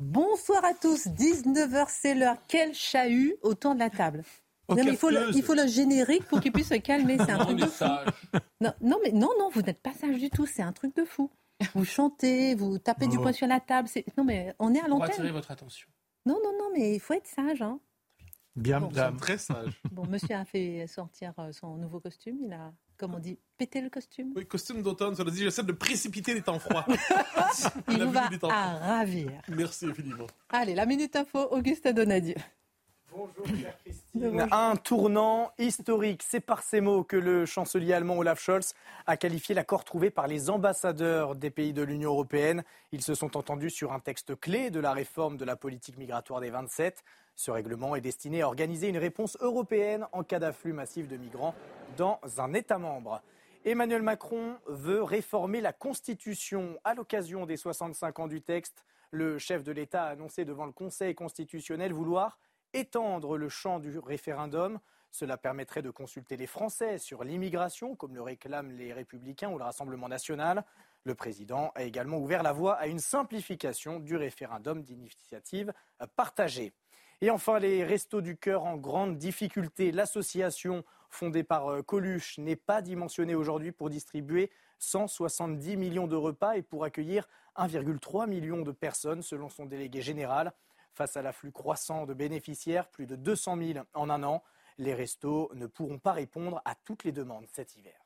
Bonsoir à tous, 19h c'est l'heure. Quel chahut autour de la table. Oh, Non, mais il, faut le, capteuse. il faut le générique pour qu'il puisse se calmer. C'est un truc de fou. sage. Non, non, mais non, non, vous n'êtes pas sage du tout. C'est un truc de fou. Vous chantez, vous tapez du poing sur la table. c'est- Non, mais on est à Pour attirer l'antenne. votre attention. Non, non, non, mais il faut être sage. Hein. Bien, Bon, très sage. Bon, monsieur a fait sortir euh, son nouveau costume. Il a, comme on dit, pété le costume. Oui, costume d'automne, ça veut dire j'essaie de précipiter les temps froids. Il la vie va temps à ravir. Merci infiniment. Allez, la minute info, Augustin Donadieu. Bonjour, chère Christine. Un tournant historique. C'est par ces mots que le chancelier allemand Olaf Scholz a qualifié l'accord trouvé par les ambassadeurs des pays de l'Union européenne. Ils se sont entendus sur un texte clé de la réforme de la politique migratoire des 27. Ce règlement est destiné à organiser une réponse européenne en cas d'afflux massif de migrants dans un État membre. Emmanuel Macron veut réformer la Constitution. À l'occasion des 65 ans du texte, le chef de l'État a annoncé devant le Conseil constitutionnel vouloir étendre le champ du référendum. Cela permettrait de consulter les Français sur l'immigration, comme le réclament les Républicains ou le Rassemblement national. Le président a également ouvert la voie à une simplification du référendum d'initiative partagée. Et enfin, les Restos du Cœur en grande difficulté. L'association fondée par euh, Coluche n'est pas dimensionnée aujourd'hui pour distribuer 170 millions de repas et pour accueillir 1,3 million de personnes, selon son délégué général. Face à l'afflux croissant de bénéficiaires, plus de 200 000 en un an, les restos ne pourront pas répondre à toutes les demandes cet hiver.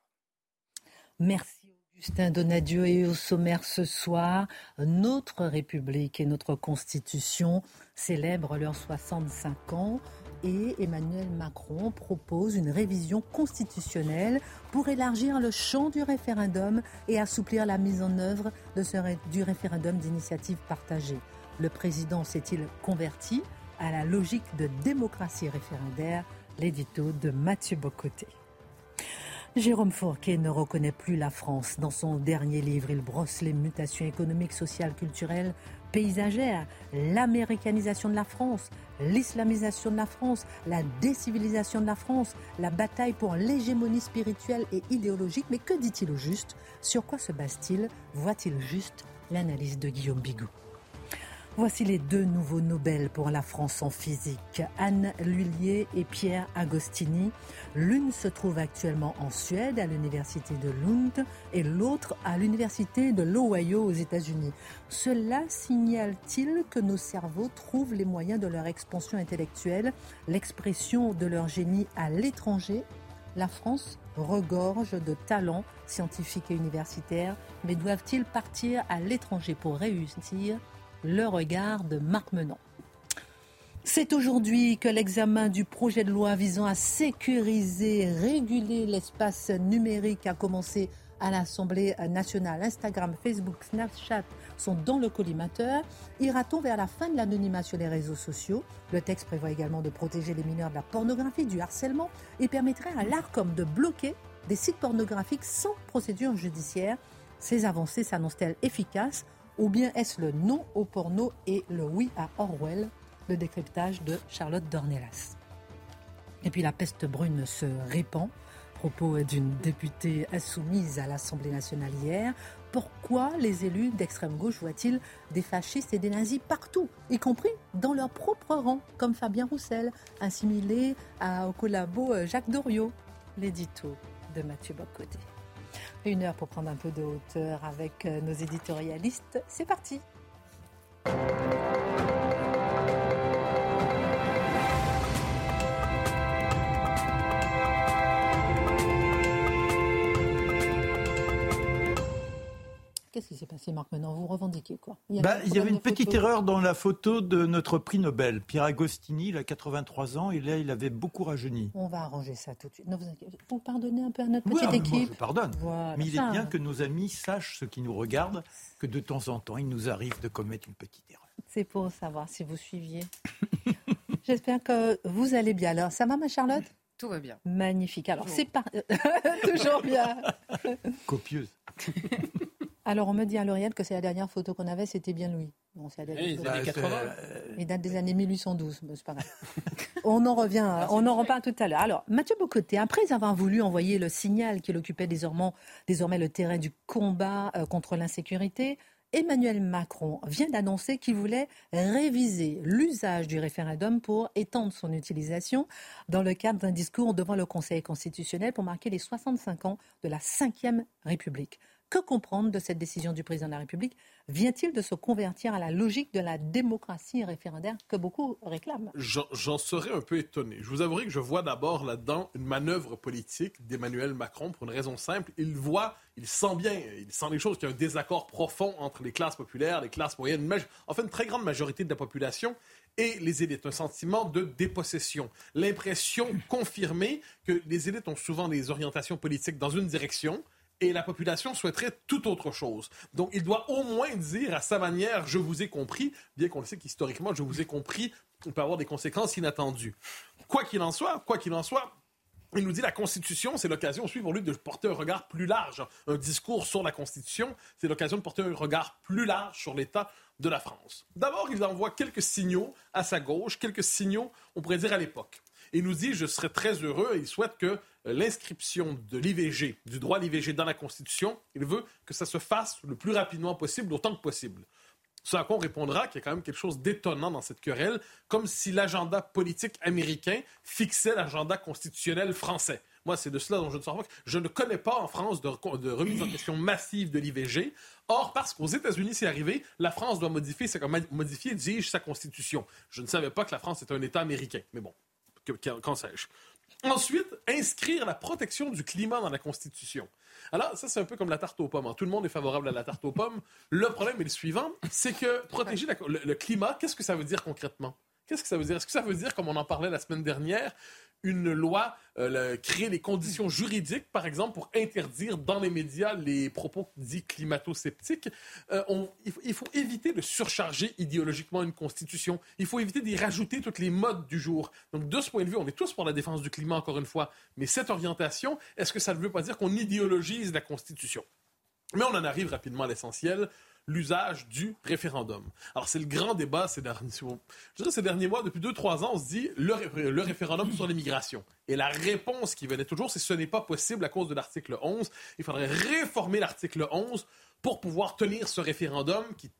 Merci Augustin Donadieu et au sommaire ce soir, notre République et notre Constitution célèbrent leurs 65 ans et Emmanuel Macron propose une révision constitutionnelle pour élargir le champ du référendum et assouplir la mise en œuvre du référendum d'initiative partagée. Le président s'est-il converti à la logique de démocratie référendaire? L'édito de Mathieu Bocoté. Jérôme Fourquet ne reconnaît plus la France. Dans son dernier livre, il brosse les mutations économiques, sociales, culturelles, paysagères, l'américanisation de la France, l'islamisation de la France, la décivilisation de la France, la bataille pour l'hégémonie spirituelle et idéologique. Mais que dit-il au juste? Sur quoi se base-t-il? Voit-il juste L'analyse de Guillaume Bigot? Voici les deux nouveaux Nobel pour la France en physique, Anne Lullier et Pierre Agostini. L'une se trouve actuellement en Suède à l'université de Lund et l'autre à l'université de l'Ohio aux États-Unis. Cela signale-t-il que nos cerveaux trouvent les moyens de leur expansion intellectuelle, l'expression de leur génie à l'étranger? La France regorge de talents scientifiques et universitaires, mais doivent-ils partir à l'étranger pour réussir? Le regard de Marc Menon. C'est aujourd'hui que l'examen du projet de loi visant à sécuriser, réguler l'espace numérique a commencé à l'Assemblée nationale. Instagram, Facebook, Snapchat sont dans le collimateur. Ira-t-on vers la fin de l'anonymat sur les réseaux sociaux? Le texte prévoit également de protéger les mineurs de la pornographie, du harcèlement et permettrait à l'ARCOM de bloquer des sites pornographiques sans procédure judiciaire. Ces avancées s'annoncent-elles efficaces? Ou bien est-ce le non au porno et le oui à Orwell Le décryptage de Charlotte Dornelas. Et puis la peste brune se répand. Propos d'une députée insoumise à l'Assemblée nationale hier. Pourquoi les élus d'extrême gauche voient-ils des fascistes et des nazis partout, y compris dans leur propre rang, comme Fabien Roussel, assimilé à, au collabo euh, Jacques Doriot? L'édito de Mathieu Bocoté. Une heure pour prendre un peu de hauteur avec euh, nos éditorialistes. C'est parti. Qui s'est passé, Marc Maintenant, vous revendiquez quoi? Il y, bah, il y avait une petite erreur dans la photo de notre prix Nobel. Pierre Agostini, il a 83 ans, et là, il avait beaucoup rajeuni. On va arranger ça tout de suite. vous, pardonnez un peu à notre petite équipe je pardonne. mais il est bien que nos amis sachent, ceux qui nous regardent, que de temps en temps, il nous arrive de commettre une petite erreur. C'est pour savoir si vous suiviez. J'espère que vous allez bien. Alors, ça va, ma Charlotte? Tout va bien. Magnifique. Alors, c'est pas. Toujours bien. Copieuse. Alors, on me dit à L'Oréal que c'est la dernière photo qu'on avait, c'était bien Louis. Bon, c'est la dernière années 80. Euh, Il date des années 1812, c'est pas grave. on en revient, ah, on en reparle tout à l'heure. Alors, Mathieu Bocoté, après avoir voulu envoyer le signal qu'il occupait désormais, désormais le terrain du combat euh, contre l'insécurité, Emmanuel Macron vient d'annoncer qu'il voulait réviser l'usage du référendum pour étendre son utilisation dans le cadre d'un discours devant le Conseil constitutionnel pour marquer les 65 ans de la Ve République. Que comprendre de cette décision du président de la République Vient-il de se convertir à la logique de la démocratie référendaire que beaucoup réclament? J'en serais un peu étonné. Je vous avouerai que je vois d'abord là-dedans une manœuvre politique d'Emmanuel Macron pour une raison simple. Il voit, il sent bien, il sent les choses, qu'il y a un désaccord profond entre les classes populaires, les classes moyennes, en fait une très grande majorité de la population et les élites. Un sentiment de dépossession. L'impression confirmée que les élites ont souvent des orientations politiques dans une direction et la population souhaiterait tout autre chose. Donc, il doit au moins dire à sa manière, je vous ai compris, bien qu'on le sait qu'historiquement, je vous ai compris, on peut avoir des conséquences inattendues. Quoi qu'il en soit, quoi qu'il en soit, il nous dit la Constitution, c'est l'occasion aussi pour lui de porter un regard plus large. Un discours sur la Constitution, c'est l'occasion de porter un regard plus large sur l'État de la France. D'abord, il envoie quelques signaux à sa gauche, quelques signaux, on pourrait dire, à l'époque. Il nous dit, je serais très heureux, et il souhaite que l'inscription de l'IVG, du droit à l'IVG dans la Constitution, il veut que ça se fasse le plus rapidement possible, autant que possible. Ce à quoi on répondra qu'il y a quand même quelque chose d'étonnant dans cette querelle, comme si l'agenda politique américain fixait l'agenda constitutionnel français. Moi, c'est de cela dont je ne sors pas. Je ne connais pas en France de, remise en question massive de l'IVG. Or, parce qu'aux États-Unis, c'est arrivé, la France doit modifier, modifier, dis sa constitution. Je ne savais pas que la France était un État américain. Mais bon, qu'en sais-je. Ensuite, inscrire la protection du climat dans la Constitution. Alors, ça, c'est un peu comme la tarte aux pommes. Hein. Tout le monde est favorable à la tarte aux pommes. Le problème est le suivant, c'est que protéger le climat, qu'est-ce que ça veut dire concrètement? Qu'est-ce que ça veut dire? Est-ce que ça veut dire, comme on en parlait la semaine dernière, une loi euh, créer les conditions juridiques, par exemple, pour interdire dans les médias les propos dits climato-sceptiques. Euh, il, faut, éviter de surcharger idéologiquement une constitution. Il faut éviter d'y rajouter toutes les modes du jour. Donc, de ce point de vue, on est tous pour la défense du climat, encore une fois. Mais cette orientation, est-ce que ça ne veut pas dire qu'on idéologise la constitution? Mais on en arrive rapidement à l'essentiel l'usage du référendum. Alors, c'est le grand débat ces derniers, je ces derniers mois. Depuis deux, trois ans, on se dit le, référendum sur l'immigration. Et la réponse qui venait toujours, c'est ce n'est pas possible à cause de l'article 11. Il faudrait réformer l'article 11 pour pouvoir tenir ce référendum qui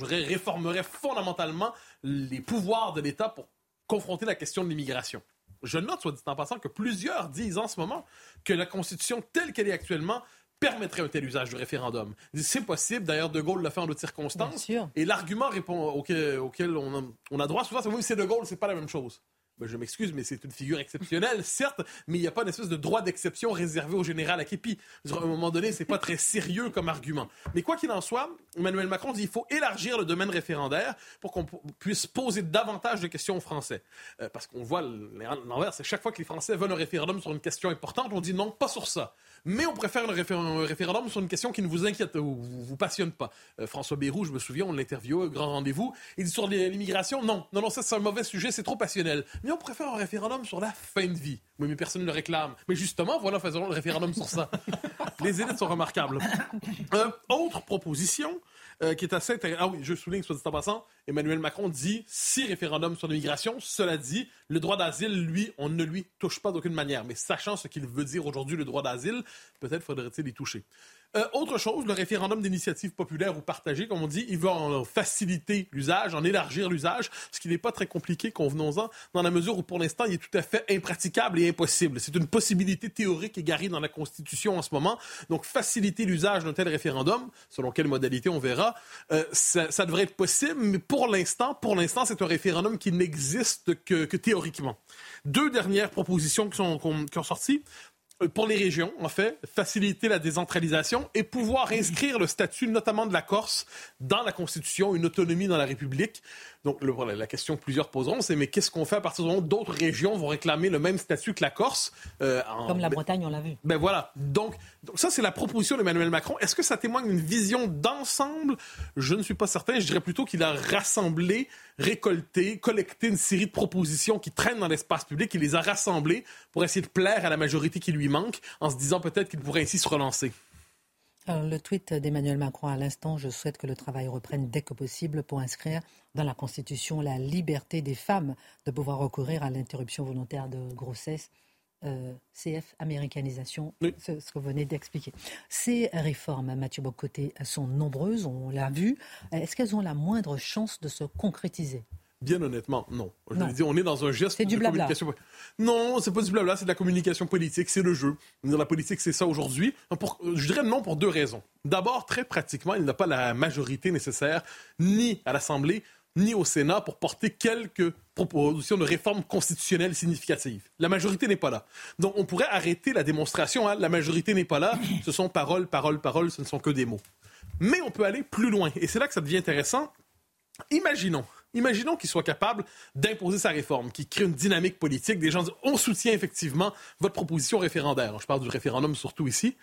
réformerait fondamentalement les pouvoirs de l'État pour confronter la question de l'immigration. Je note, soit dit en passant, que plusieurs disent en ce moment que la Constitution telle qu'elle est actuellement permettrait un tel usage du référendum. C'est possible. D'ailleurs, De Gaulle l'a fait en d'autres circonstances. Et l'argument auquel, auquel on, a, on, a, droit souvent, c'est oui, c'est De Gaulle, c'est pas la même chose. Ben, je m'excuse, mais c'est une figure exceptionnelle, certes, mais il n'y a pas une espèce de droit d'exception réservé au général Aképi. À un moment donné, c'est pas très sérieux comme argument. Mais quoi qu'il en soit, Emmanuel Macron dit qu'il faut élargir le domaine référendaire pour qu'on puisse poser davantage de questions aux Français. Euh, parce qu'on voit l'envers, c'est chaque fois que les Français veulent un référendum sur une question importante, on dit non, pas sur ça mais on préfère un, référendum sur une question qui ne vous inquiète ou vous, vous passionne pas. Euh, François Bayrou, je me souviens, on l'interviewait au grand rendez-vous. Il dit sur l'immigration, non, non, non, ça c'est un mauvais sujet, c'est trop passionnel. Mais on préfère un référendum sur la fin de vie. Oui, mais personne ne le réclame. Mais justement, voilà, faisons le référendum sur ça. Les élites sont remarquables. Euh, autre proposition, euh, qui est assez intéressant. Ah oui, je souligne, soit dit en passant, Emmanuel Macron dit si référendum sur l'immigration, cela dit, le droit d'asile, lui, on ne lui touche pas d'aucune manière. Mais sachant ce qu'il veut dire aujourd'hui, le droit d'asile, peut-être faudrait-il y toucher. Euh, autre chose, le référendum d'initiative populaire ou partagée, comme on dit, il va en faciliter l'usage, en élargir l'usage, ce qui n'est pas très compliqué, convenons-en, dans la mesure où pour l'instant, il est tout à fait impraticable et impossible. C'est une possibilité théorique égarée dans la Constitution en ce moment. Donc, faciliter l'usage d'un tel référendum, selon quelle modalité on verra, euh, ça, devrait être possible, mais pour l'instant, pour l'instant, c'est un référendum qui n'existe que, que, théoriquement. Deux dernières propositions qui, sont, qui ont sorti pour les régions, en fait, faciliter la décentralisation et pouvoir inscrire le statut, notamment de la Corse, dans la Constitution, une autonomie dans la République. Donc, le, la question que plusieurs poseront, c'est mais qu'est-ce qu'on fait à partir du moment où d'autres régions vont réclamer le même statut que la Corse euh, Comme la Bretagne, on l'a vu. Ben voilà. Donc, donc ça, c'est la proposition d'Emmanuel Macron. Est-ce que ça témoigne d'une vision d'ensemble? Je ne suis pas certain. Je dirais plutôt qu'il a rassemblé, récolté, collecté une série de propositions qui traînent dans l'espace public. Il les a rassemblées pour essayer de plaire à la majorité qui lui manque, en se disant peut-être qu'il pourrait ainsi se relancer. le tweet d'Emmanuel Macron à l'instant, je souhaite que le travail reprenne dès que possible pour inscrire dans la Constitution la liberté des femmes de pouvoir recourir à l'interruption volontaire de grossesse. Euh, CF américanisation, ce, que vous venez d'expliquer. Ces réformes, Mathieu Bocoté, sont nombreuses, on l'a vu. Est-ce qu'elles ont la moindre chance de se concrétiser? Bien honnêtement, non. Je Dit, on est dans un geste de communication. Non, c'est pas du blabla, c'est de la communication politique, c'est le jeu. La politique, c'est ça aujourd'hui. Je dirais non pour deux raisons. D'abord, très pratiquement, il n'a pas la majorité nécessaire, ni à l'Assemblée, ni au Sénat, pour porter quelques propositions de réforme constitutionnelle significatives. La majorité n'est pas là. Donc, on pourrait arrêter la démonstration. Hein. La majorité n'est pas là. Ce sont paroles, paroles, paroles, ce ne sont que des mots. Mais on peut aller plus loin. Et c'est là que ça devient intéressant. Imaginons Imaginons qu'il soit capable d'imposer sa réforme, qu'il crée une dynamique politique. Des gens disent on soutient effectivement votre proposition référendaire. Je parle du référendum surtout ici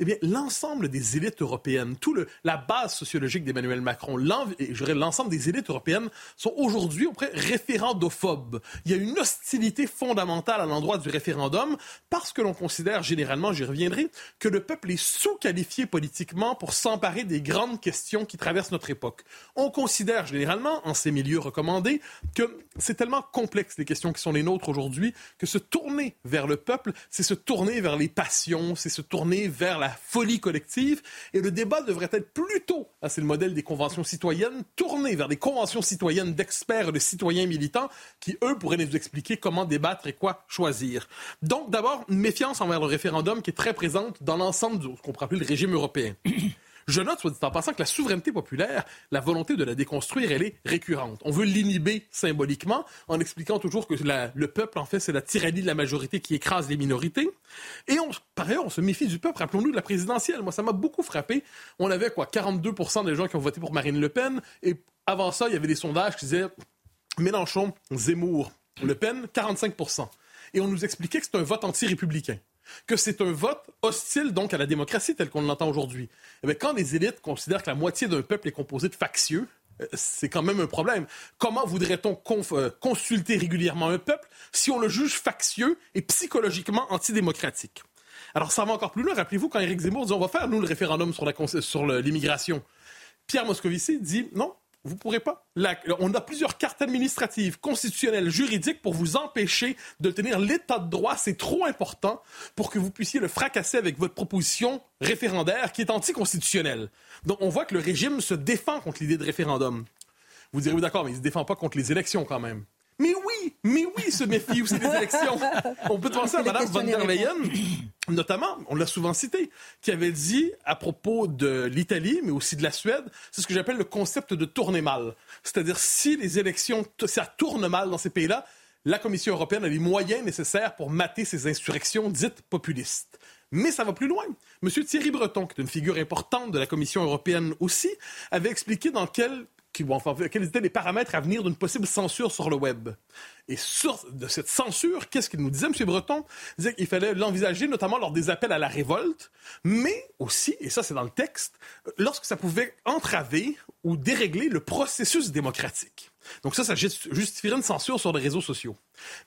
eh bien, l'ensemble des élites européennes, tout le, la base sociologique d'Emmanuel Macron, l'ensemble des élites européennes sont aujourd'hui auprès référendophobes. Il y a une hostilité fondamentale à l'endroit du référendum parce que l'on considère généralement, j'y reviendrai, que le peuple est sous-qualifié politiquement pour s'emparer des grandes questions qui traversent notre époque. On considère généralement, en ces milieux recommandés, que c'est tellement complexe les questions qui sont les nôtres aujourd'hui que se tourner vers le peuple, c'est se tourner vers les passions, c'est se tourner vers la folie collective. Et le débat devrait être plutôt, hein, c'est le modèle des conventions citoyennes, tourné vers des conventions citoyennes d'experts et de citoyens militants qui, eux, pourraient nous expliquer comment débattre et quoi choisir. Donc, d'abord, une méfiance envers le référendum qui est très présente dans l'ensemble de ce qu'on pourrait appeler le régime européen. Je note, soit dit en passant, que la souveraineté populaire, la volonté de la déconstruire, elle est récurrente. On veut l'inhiber symboliquement en expliquant toujours que le peuple, en fait, c'est la tyrannie de la majorité qui écrase les minorités. Et on, par ailleurs, on se méfie du peuple. Rappelons-nous de la présidentielle. Moi, ça m'a beaucoup frappé. On avait quoi 42% des gens qui ont voté pour Marine Le Pen. Et avant ça, il y avait des sondages qui disaient Mélenchon, Zemmour, Le Pen, 45% Et on nous expliquait que c'est un vote anti-républicain que c'est un vote hostile donc à la démocratie tel qu'on l'entend aujourd'hui. Eh quand les élites considèrent que la moitié d'un peuple est composé de factieux, euh, c'est quand même un problème. Comment voudrait-on euh, consulter régulièrement un peuple si on le juge factieux et psychologiquement antidémocratique? Alors ça va encore plus loin. Rappelez-vous quand Éric Zemmour dit on va faire nous le référendum sur l'immigration. Pierre Moscovici dit non, vous ne pourrez pas. on a plusieurs cartes administratives, constitutionnelles, juridiques pour vous empêcher de tenir l'état de droit. C'est trop important pour que vous puissiez le fracasser avec votre proposition référendaire qui est anticonstitutionnelle. Donc on voit que le régime se défend contre l'idée de référendum. Vous direz, oui, d'accord, mais il ne se défend pas contre les élections quand même. Mais oui, mais oui, se méfie aussi des élections. On peut penser à Mme von der Leyen, notamment, on l'a souvent cité, qui avait dit à propos de l'Italie, mais aussi de la Suède, c'est ce que j'appelle le concept de tourner mal. C'est-à-dire, si les élections, ça tourne mal dans ces pays-là, la Commission européenne a les moyens nécessaires pour mater ces insurrections dites populistes. Mais ça va plus loin. M. Thierry Breton, qui est une figure importante de la Commission européenne aussi, avait expliqué dans quel quels étaient les paramètres à venir d'une possible censure sur le web. Et sur de cette censure, qu'est-ce qu'il nous disait, M. Breton? Il disait qu'il fallait l'envisager notamment lors des appels à la révolte, mais aussi, et ça c'est dans le texte, lorsque ça pouvait entraver ou dérégler le processus démocratique. Donc ça, ça justifierait une censure sur les réseaux sociaux.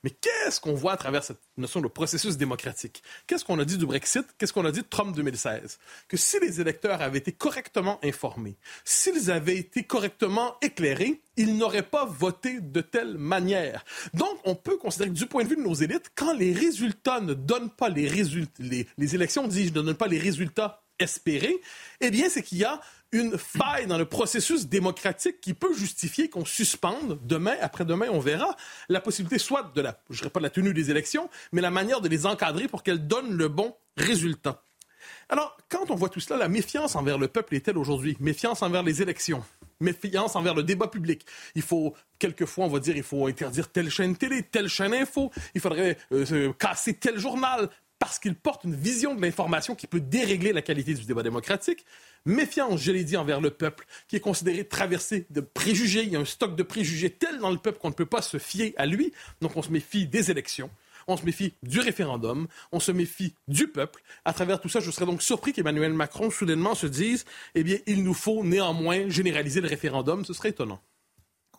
Mais qu'est-ce qu'on voit à travers cette notion de processus démocratique? Qu'est-ce qu'on a dit du Brexit? Qu'est-ce qu'on a dit de Trump 2016? Que si les électeurs avaient été correctement informés, s'ils avaient été correctement éclairés, ils n'auraient pas voté de telle manière. Donc, on peut considérer que du point de vue de nos élites, quand les résultats ne donnent pas les résultats, les, élections disent ne donnent pas les résultats espérés, eh bien, c'est qu'il y a une faille dans le processus démocratique qui peut justifier qu'on suspende demain, après-demain, on verra, la possibilité soit de la, je dirais pas de la tenue des élections, mais la manière de les encadrer pour qu'elles donnent le bon résultat. Alors, quand on voit tout cela, la méfiance envers le peuple est-elle aujourd'hui? Méfiance envers les élections, méfiance envers le débat public? Il faut, quelquefois, on va dire, il faut interdire telle chaîne télé, telle chaîne info, il faudrait euh, casser tel journal, parce qu'il porte une vision de l'information qui peut dérégler la qualité du débat démocratique. Méfiance, je l'ai dit, envers le peuple, qui est considéré traversé de préjugés. Il y a un stock de préjugés tel dans le peuple qu'on ne peut pas se fier à lui. Donc on se méfie des élections on se méfie du référendum, on se méfie du peuple. À travers tout ça, je serais donc surpris qu'Emmanuel Macron soudainement se dise, eh bien, il nous faut néanmoins généraliser le référendum. Ce serait étonnant.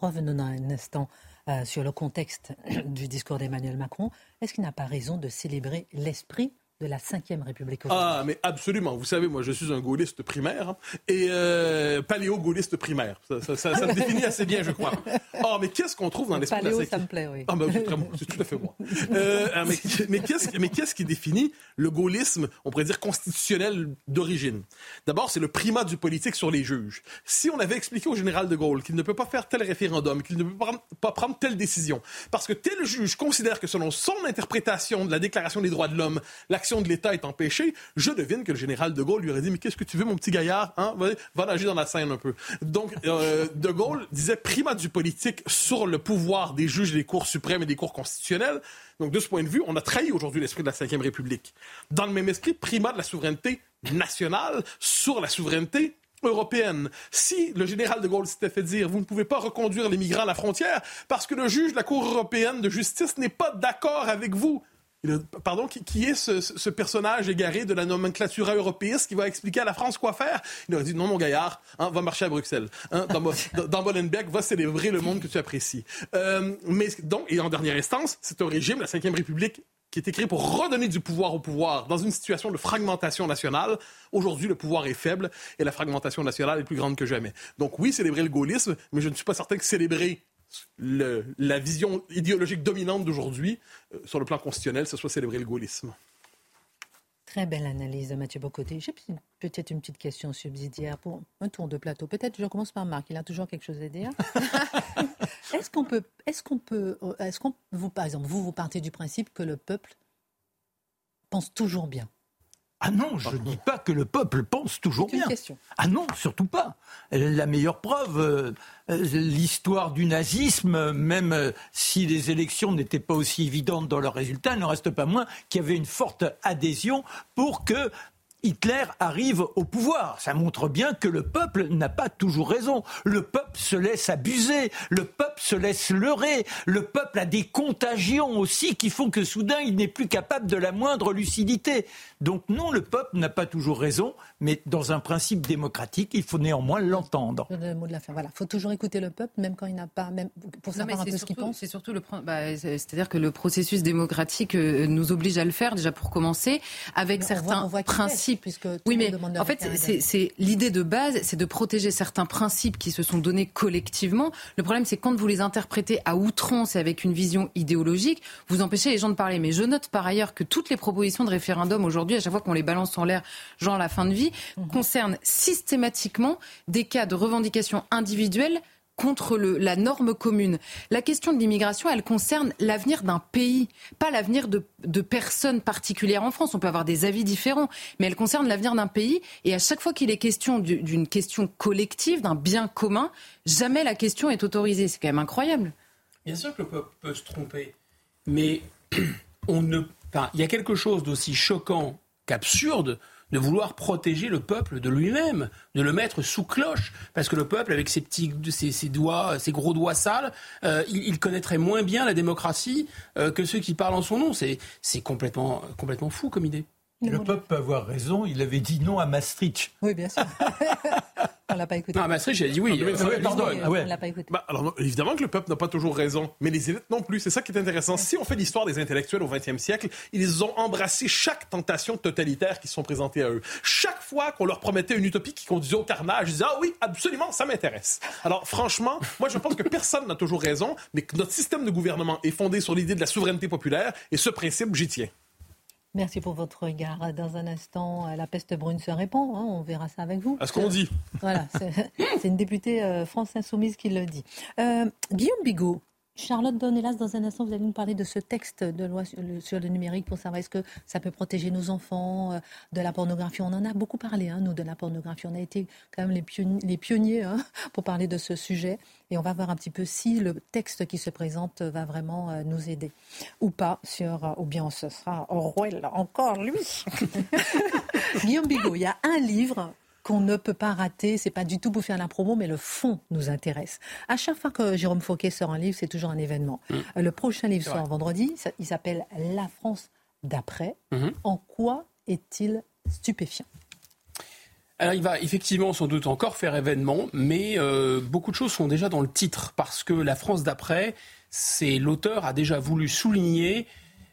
Revenons un instant euh, sur le contexte du discours d'Emmanuel Macron. Est-ce qu'il n'a pas raison de célébrer l'esprit de la Ve République Ah, mais absolument. Vous savez, moi, je suis un gaulliste primaire hein, et euh, paléo-gaulliste primaire. Ça, ça, me définit assez bien, je crois. Oh, mais qu'est-ce qu'on trouve dans l'esprit de la Paléo, ça me plaît, oui. Ah, ben, c'est tout à fait moi. Euh, ah, mais, mais qu'est-ce qui définit le gaullisme, on pourrait dire, constitutionnel d'origine? D'abord, c'est le primat du politique sur les juges. Si on avait expliqué au général de Gaulle qu'il ne peut pas faire tel référendum, qu'il ne peut pas prendre telle décision, parce que tel juge considère que selon son interprétation de la Déclaration des droits de l'homme, l'action de l'État est empêchée, je devine que le général de Gaulle lui aurait dit, mais qu'est-ce que tu veux, mon petit gaillard? Hein? Va, nager dans la Seine un peu. Donc, euh, de Gaulle disait primat du politique sur le pouvoir des juges des cours suprêmes et des cours constitutionnels. Donc, de ce point de vue, on a trahi aujourd'hui l'esprit de la Ve République. Dans le même esprit, primat de la souveraineté nationale sur la souveraineté européenne. Si le général de Gaulle s'était fait dire vous ne pouvez pas reconduire les migrants à la frontière parce que le juge de la Cour européenne de justice n'est pas d'accord avec vous, pardon, qui, est ce, personnage égaré de la nomenclature européiste qui va expliquer à la France quoi faire? Il aurait dit non, mon gaillard, hein, va marcher à Bruxelles. Hein, dans, dans va célébrer le monde que tu apprécies. Euh, mais donc, et en dernière instance, c'est un régime, la Ve République, qui est écrit pour redonner du pouvoir au pouvoir dans une situation de fragmentation nationale. Aujourd'hui, le pouvoir est faible et la fragmentation nationale est plus grande que jamais. Donc oui, célébrer le gaullisme, mais je ne suis pas certain que célébrer la vision idéologique dominante d'aujourd'hui, euh, sur le plan constitutionnel, ce soit célébrer le gaullisme. Très belle analyse de Mathieu Bocoté. J'ai peut-être une petite question subsidiaire pour un tour de plateau. Peut-être je commence par Marc, il a toujours quelque chose à dire. est-ce qu'on peut, est-ce qu'on peut, est-ce qu'on, vous par exemple, vous vous partez du principe que le peuple pense toujours bien? Ah non, je ne dis pas que le peuple pense toujours bien. Ah non, surtout pas. La meilleure preuve, euh, l'histoire du nazisme, même euh, si les élections n'étaient pas aussi évidentes dans leurs résultats, ne reste pas moins qu'il y avait une forte adhésion pour que Hitler arrive au pouvoir. Ça montre bien que le peuple n'a pas toujours raison. Le peuple se laisse abuser, le peuple se laisse leurrer, le peuple a des contagions aussi qui font que soudain il n'est plus capable de la moindre lucidité. Donc non, le peuple n'a pas toujours raison, mais dans un principe démocratique, il faut néanmoins l'entendre. Le mot de la fin, voilà. Il faut toujours écouter le peuple, même quand il n'a pas, même pour savoir un peu ce qu'il pense. C'est surtout le, bah, c'est-à-dire que le processus démocratique euh, nous oblige à le faire déjà pour commencer, avec certains principes puisque oui, mais en fait, c'est l'idée de base, c'est de protéger certains principes qui se sont donnés collectivement. Le problème, c'est quand vous les interprétez à outrance et avec une vision idéologique, vous empêchez les gens de parler. Mais je note par ailleurs que toutes les propositions de référendum aujourd'hui, à chaque fois qu'on les balance en l'air, genre la fin de vie, mhm. concernent systématiquement des cas de revendication individuelle contre la norme commune. La question de l'immigration, elle concerne l'avenir d'un pays, pas l'avenir de, personnes particulières en France. On peut avoir des avis différents, mais elle concerne l'avenir d'un pays. Et à chaque fois qu'il est question d'une question collective, d'un bien commun, jamais la question est autorisée. C'est quand même incroyable. Bien sûr que le peuple peut se tromper, mais il y a quelque chose d'aussi choquant qu'absurde de vouloir protéger le peuple de lui-même, de le mettre sous cloche, parce que le peuple, avec ses petits, ses, doigts, ses gros doigts sales, euh, il, connaîtrait moins bien la démocratie euh, que ceux qui parlent en son nom. C'est, c'est complètement, complètement fou comme idée. Le peuple peut avoir raison. Il avait dit non à Maastricht. Oui, bien sûr. on l'a pas écouté. Non, Maastricht, il a dit oui. Ah, pardon. Ah on l'a pas écouté. Bah, alors, évidemment que le peuple n'a pas toujours raison, mais les élites non plus. C'est ça qui est intéressant. Si on fait l'histoire des intellectuels au XXe siècle, ils ont embrassé chaque tentation totalitaire qui se sont présentées à eux. Chaque fois qu'on leur promettait une utopie qui conduisait au carnage, ils disaient ah oui, absolument, ça m'intéresse. Alors franchement, moi je pense que personne n'a toujours raison, mais que notre système de gouvernement est fondé sur l'idée de la souveraineté populaire et ce principe, j'y tiens. Merci pour votre regard. Dans un instant, euh, la peste brune se répand. Hein, on verra ça avec vous. À ce qu'on dit. Voilà, c'est une députée euh, France Insoumise qui le dit. Euh, Guillaume Bigot, Charlotte Bonnelas, dans un instant, vous allez nous parler de ce texte de loi sur le, numérique pour savoir est-ce que ça peut protéger nos enfants euh, de la pornographie. On en a beaucoup parlé, hein, nous, de la pornographie. On a été quand même les pionniers, les pionniers hein, pour parler de ce sujet. Et on va voir un petit peu si le texte qui se présente va vraiment euh, nous aider ou pas sur, euh, ou bien ce sera Orwell, encore lui. Guillaume Bigot, il y a un livre qu'on ne peut pas rater. C'est pas du tout pour faire la promo, mais le fond nous intéresse. À chaque fois que Jérôme Fauquet sort un livre, c'est toujours un événement. Mm. Euh, le prochain livre sort vendredi. Il s'appelle La France d'après. Mm-hmm. En quoi est-il stupéfiant? Alors il va effectivement sans doute encore faire événement, mais euh, beaucoup de choses sont déjà dans le titre, parce que la France d'après, c'est l'auteur a déjà voulu souligner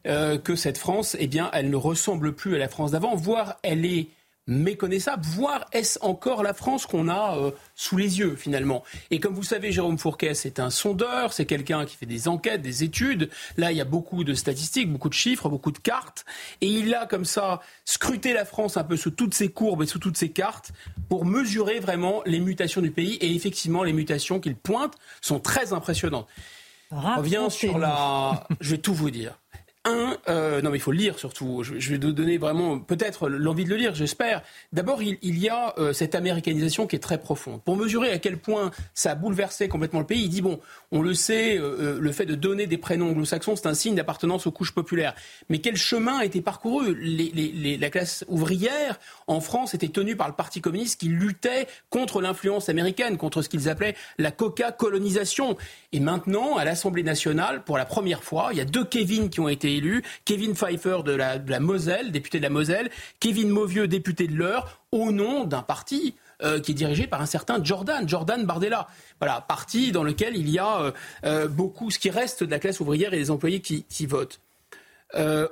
euh, que cette France, eh bien, elle ne ressemble plus à la France d'avant, voire elle est méconnaissable, voire est-ce encore la France qu'on a euh, sous les yeux finalement? Et comme vous savez, Jérôme Fourquet, c'est un sondeur, c'est quelqu'un qui fait des enquêtes, des études. Là, il y a beaucoup de statistiques, beaucoup de chiffres, beaucoup de cartes. Et il a comme ça scruté la France un peu sous toutes ses courbes et sous toutes ses cartes pour mesurer vraiment les mutations du pays. Et effectivement, les mutations qu'il pointe sont très impressionnantes. On revient sur la... Je vais tout vous dire. Un, euh, non mais il faut le lire surtout. Je, vais donner vraiment peut-être l'envie de le lire, j'espère. D'abord, il, y a euh, cette américanisation qui est très profonde. Pour mesurer à quel point ça a bouleversé complètement le pays, il dit bon, on le sait, euh, le fait de donner des prénoms anglo-saxons, c'est un signe d'appartenance aux couches populaires. Mais quel chemin a été parcouru? La classe ouvrière en France était tenue par le Parti communiste qui luttait contre l'influence américaine, contre ce qu'ils appelaient la coca-colonisation. Et maintenant, à l'Assemblée nationale, pour la première fois, il y a deux Kevin qui ont été élus. Kevin Pfeiffer de la, Moselle, député de la Moselle, Kevin Mauvieux, député de l'Eure, au nom d'un parti euh, qui est dirigé par un certain Jordan, Jordan Bardella. Voilà, parti dans lequel il y a euh, euh, beaucoup, ce qui reste de la classe ouvrière et des employés qui, votent.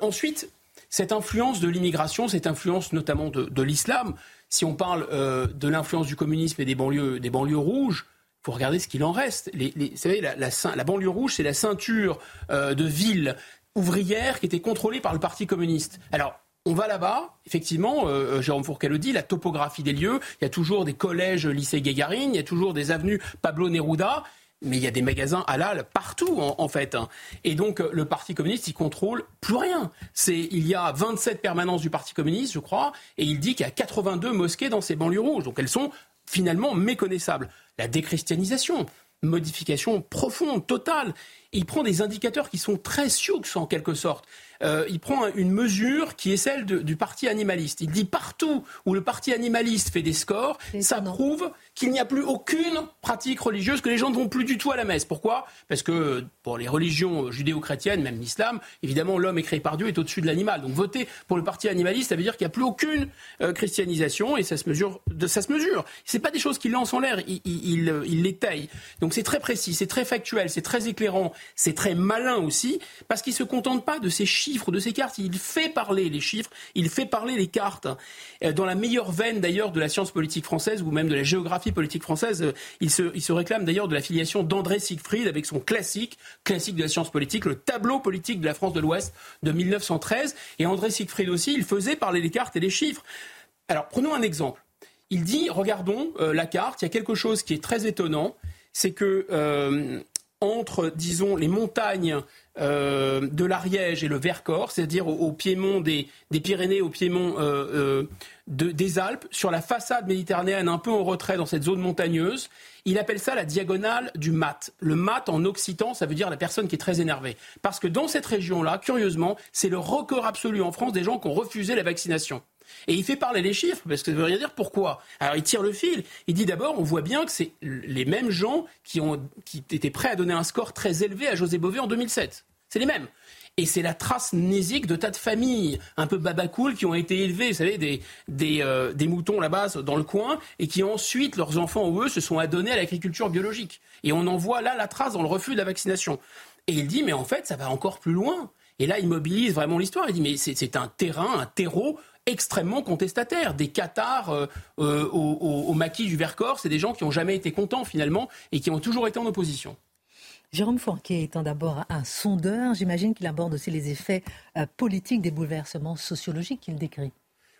ensuite, cette influence de l'immigration, cette influence notamment de, l'islam, si on parle de l'influence du communisme et des banlieues, des banlieues rouges, faut regarder ce qu'il en reste. Vous savez, la, la, banlieue rouge, c'est la ceinture de villes ouvrières qui était contrôlée par le Parti communiste. Alors, on va là-bas, effectivement, euh, euh, Jérôme Fourquet le dit, la topographie des lieux, il y a toujours des collèges lycées Gagarine, il y a toujours des avenues Pablo Neruda, mais il y a des magasins halal partout en, fait. Hein. Et donc le Parti communiste, il contrôle plus rien. C'est il y a 27 permanences du Parti communiste, je crois, et il dit qu'il y a 82 mosquées dans ces banlieues rouges. Donc elles sont finalement méconnaissables. La déchristianisation, modification profonde, totale. Il prend des indicateurs qui sont très sioux en quelque sorte. Euh, il prend une mesure qui est celle du parti animaliste. Il dit partout où le parti animaliste fait des scores, ça prouve qu'il n'y a plus aucune pratique religieuse, que les gens ne vont plus du tout à la messe. Pourquoi? Parce que pour les religions judéo-chrétiennes, même l'islam, évidemment, l'homme est créé par Dieu est au-dessus de l'animal. Donc voter pour le parti animaliste, ça veut dire qu'il n'y a plus aucune euh, christianisation et ça se mesure. De, ça se mesure. C'est pas des choses qu'il lance en l'air, il, il, il, l'étaye. Donc c'est très précis, c'est très factuel, c'est très éclairant, c'est très malin aussi, parce qu'il se contente pas de ces chiffres, de ces cartes. Il fait parler les chiffres, il fait parler les cartes. Euh, dans la meilleure veine d'ailleurs de la science politique française ou même de la géographie politique française. Euh, il se, réclame d'ailleurs de la filiation d'André Siegfried avec son classique, classique de la science politique, le tableau politique de la France de l'Ouest de 1913. Et André Siegfried aussi, il faisait parler les cartes et les chiffres. Alors prenons un exemple. Il dit, regardons euh, la carte, il y a quelque chose qui est très étonnant, c'est que entre, disons, les montagnes de l'Ariège et le Vercors, c'est-à-dire au, piémont des, Pyrénées, au piémont des Alpes sur la façade méditerranéenne un peu en retrait dans cette zone montagneuse. Il appelle ça la diagonale du mat. Le mat en occitan, ça veut dire la personne qui est très énervée. Parce que dans cette région-là, curieusement, c'est le record absolu en France des gens qui ont refusé la vaccination. Et il fait parler les chiffres, parce que ça veut rien dire pourquoi. Alors il tire le fil. Il dit d'abord, on voit bien que c'est les mêmes gens qui, ont, qui étaient prêts à donner un score très élevé à José Bové en 2007. C'est les mêmes. Et c'est la trace nésique de tas de familles un peu babacool qui ont été élevées, vous savez, des, des, euh, des moutons là-bas dans le coin, et qui ensuite, leurs enfants ou eux, se sont adonnés à l'agriculture biologique. Et on en voit là la trace dans le refus de la vaccination. Et il dit, mais en fait, ça va encore plus loin. Et là, il mobilise vraiment l'histoire. Il dit, mais c'est un terrain, un terreau extrêmement contestataire. Des Qatars euh, euh, au, au, maquis du Vercors, c'est des gens qui n'ont jamais été contents finalement et qui ont toujours été en opposition. Jérôme Fourquet étant d'abord un sondeur, j'imagine qu'il aborde aussi les effets euh, politiques des bouleversements sociologiques qu'il décrit.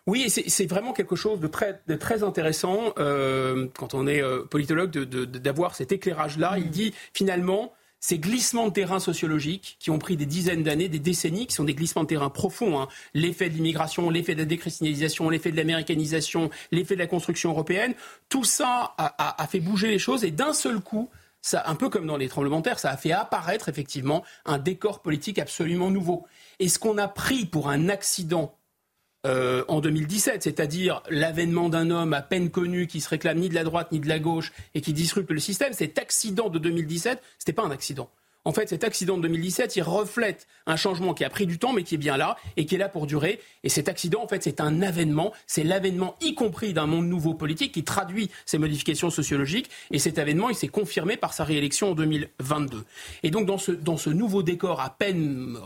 Oui, c'est vraiment quelque chose de très, de très intéressant euh, quand on est euh, politologue d'avoir cet éclairage-là. Il mm. dit finalement, ces glissements de terrain sociologiques qui ont pris des dizaines d'années, des décennies, qui sont des glissements de terrain profonds. Hein. L'effet de l'immigration, l'effet de la déchristianisation, l'effet de l'américanisation, l'effet de la construction européenne, tout ça a, a fait bouger les choses et d'un seul coup, ça, un peu comme dans les tremblements de terre, ça a fait apparaître effectivement un décor politique absolument nouveau. Et ce qu'on a pris pour un accident euh, en 2017, c'est-à-dire l'avènement d'un homme à peine connu qui se réclame ni de la droite ni de la gauche et qui disrupte le système, cet accident de 2017, ce n'était pas un accident. En fait, cet accident de 2017, il reflète un changement qui a pris du temps, mais qui est bien là et qui est là pour durer. Et cet accident, en fait, c'est un avènement. C'est l'avènement, y compris d'un monde nouveau politique, qui traduit ces modifications sociologiques. Et cet avènement, il s'est confirmé par sa réélection en 2022. Et donc, dans ce, dans ce nouveau décor à peine,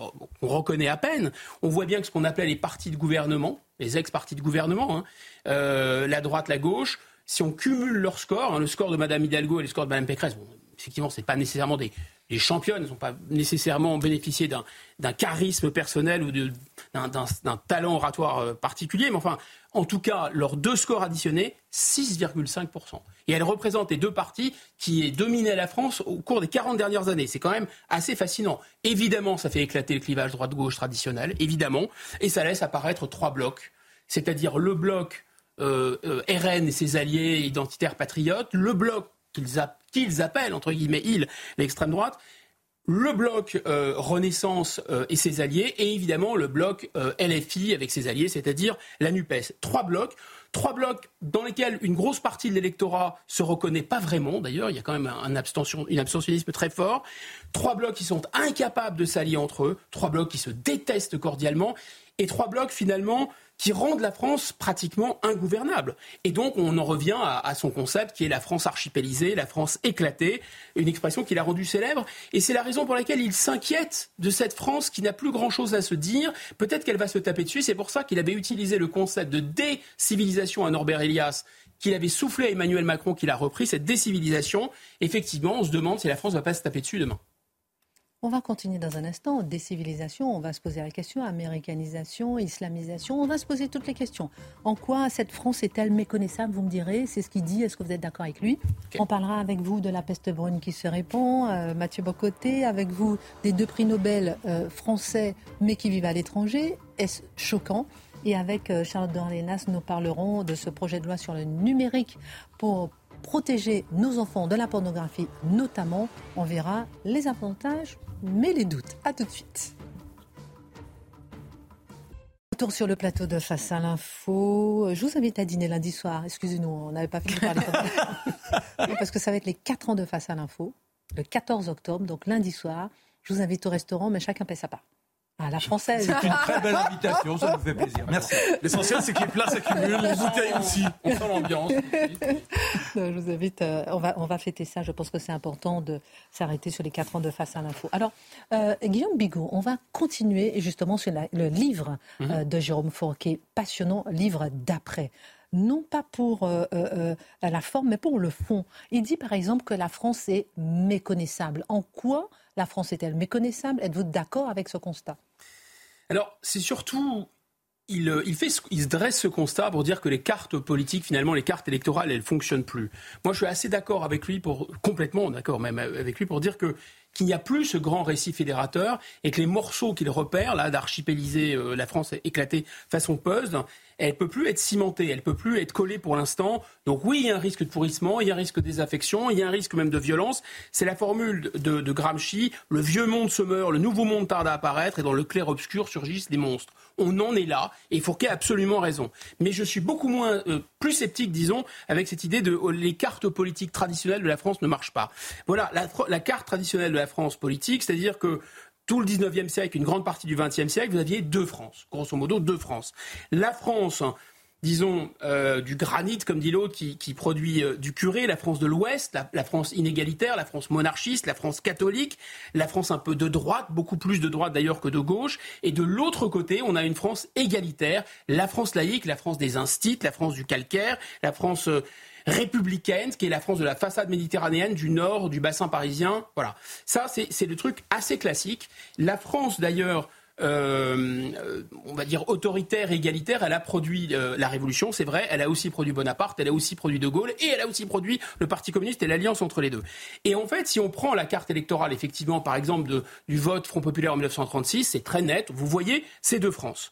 on reconnaît à peine, on voit bien que ce qu'on appelait les partis de gouvernement, les ex-partis de gouvernement, hein, euh, la droite, la gauche, si on cumule leurs scores, hein, le score de Mme Hidalgo et le score de Mme Pécresse, effectivement, ce n'est pas nécessairement des, les championnes n'ont pas nécessairement bénéficié d'un charisme personnel ou d'un talent oratoire euh, particulier, mais enfin, en tout cas, leurs deux scores additionnés, 6,5%. Et elles représentent les deux partis qui dominaient la France au cours des 40 dernières années. C'est quand même assez fascinant. Évidemment, ça fait éclater le clivage droite-gauche traditionnel, évidemment, et ça laisse apparaître trois blocs, c'est-à-dire le bloc euh, euh, RN et ses alliés identitaires patriotes, le bloc qu'ils appellent, entre guillemets, ils, l'extrême droite, le bloc euh, Renaissance euh, et ses alliés, et évidemment le bloc euh, LFI avec ses alliés, c'est-à-dire la NUPES. Trois blocs. Trois blocs dans lesquels une grosse partie de l'électorat se reconnaît pas vraiment. D'ailleurs, il y a quand même un, un abstentionnisme très fort. Trois blocs qui sont incapables de s'allier entre eux. Trois blocs qui se détestent cordialement. Et trois blocs finalement qui rendent la France pratiquement ingouvernable. Et donc, on en revient à, son concept qui est la France archipélisée, la France éclatée, une expression qu'il a rendue célèbre. Et c'est la raison pour laquelle il s'inquiète de cette France qui n'a plus grand-chose à se dire. Peut-être qu'elle va se taper dessus. C'est pour ça qu'il avait utilisé le concept de décivilisation à Norbert Elias qu'il avait soufflé à Emmanuel Macron, qu'il a repris, cette décivilisation. Effectivement, on se demande si la France ne va pas se taper dessus demain. On va continuer dans un instant. Décivilisation, on va se poser la question. Américanisation, islamisation, on va se poser toutes les questions. En quoi cette France est-elle méconnaissable Vous me direz, c'est ce qu'il dit. Est-ce que vous êtes d'accord avec lui? On parlera avec vous de la peste brune qui se répand. Euh, Mathieu Bocoté, avec vous des deux prix Nobel euh, français mais qui vivent à l'étranger. Est-ce choquant? Et avec euh, Charlotte Dorlénas, nous parlerons de ce projet de loi sur le numérique pour protéger nos enfants de la pornographie notamment. On verra les avantages mais les doutes. À tout de suite. Retour sur le plateau de Face à l'info. Je vous invite à dîner lundi soir. Excusez-nous, on n'avait pas fini de parler. Parce que ça va être les 4 ans de Face à l'info, le 14 octobre, donc lundi soir. Je vous invite au restaurant, mais chacun paie sa part. Ah, la française. C'est une très belle invitation, ça nous fait plaisir. Merci. L'essentiel, c'est que les plats s'accumulent, les bouteilles aussi. On sent l'ambiance. je vous invite, euh, on, va, on va fêter ça. Je pense que c'est important de s'arrêter sur les quatre ans de Face à l'info. Alors, euh, Guillaume Bigot, on va continuer justement sur le livre mhm. euh, de Jérôme Fourquet, passionnant livre d'après non pas pour la forme, mais pour le fond. Il dit par exemple que la France est méconnaissable. En quoi la France est-elle méconnaissable? Êtes-vous d'accord avec ce constat? Alors, c'est surtout il, euh, il, fait, il se dresse ce constat pour dire que les cartes politiques, finalement, les cartes électorales, elles fonctionnent plus. Moi, je suis assez d'accord avec lui pour complètement d'accord même avec lui pour dire que qu'il n'y a plus ce grand récit fédérateur et que les morceaux qu'il repère là d'archipéliser euh, la France éclatée façon puzzle, elle peut plus être cimentée, elle peut plus être collée pour l'instant. Donc oui, il y a un risque de pourrissement, il y a un risque de désaffection, il y a un risque même de violence. C'est la formule de, Gramsci le vieux monde se meurt, le nouveau monde tarde à apparaître et dans le clair-obscur surgissent des monstres. On en est là et Fourquet a absolument raison. Mais je suis beaucoup moins euh, plus sceptique, disons, avec cette idée de oh, les cartes politiques traditionnelles de la France ne marchent pas. Voilà, la carte traditionnelle de la France politique, c'est-à-dire que tout le 19e siècle, une grande partie du 20e siècle, vous aviez deux France, grosso modo deux France. La France, disons, euh, du granit, comme dit l'autre, qui, produit euh, du curé, la France de l'Ouest, la, France inégalitaire, la France monarchiste, la France catholique, la France un peu de droite, beaucoup plus de droite d'ailleurs que de gauche. Et de l'autre côté, on a une France égalitaire, la France laïque, la France des instits, la France du calcaire, la France... Euh, républicaine, qui est la France de la façade méditerranéenne, du nord, du bassin parisien. Voilà. Ça, c'est le truc assez classique. La France, d'ailleurs, euh, on va dire, autoritaire, égalitaire. Elle a produit euh, la Révolution, c'est vrai. Elle a aussi produit Bonaparte, elle a aussi produit De Gaulle, et elle a aussi produit le Parti communiste et l'alliance entre les deux. Et en fait, si on prend la carte électorale, effectivement, par exemple, de, du vote Front Populaire en 1936, c'est très net. Vous voyez ces deux France.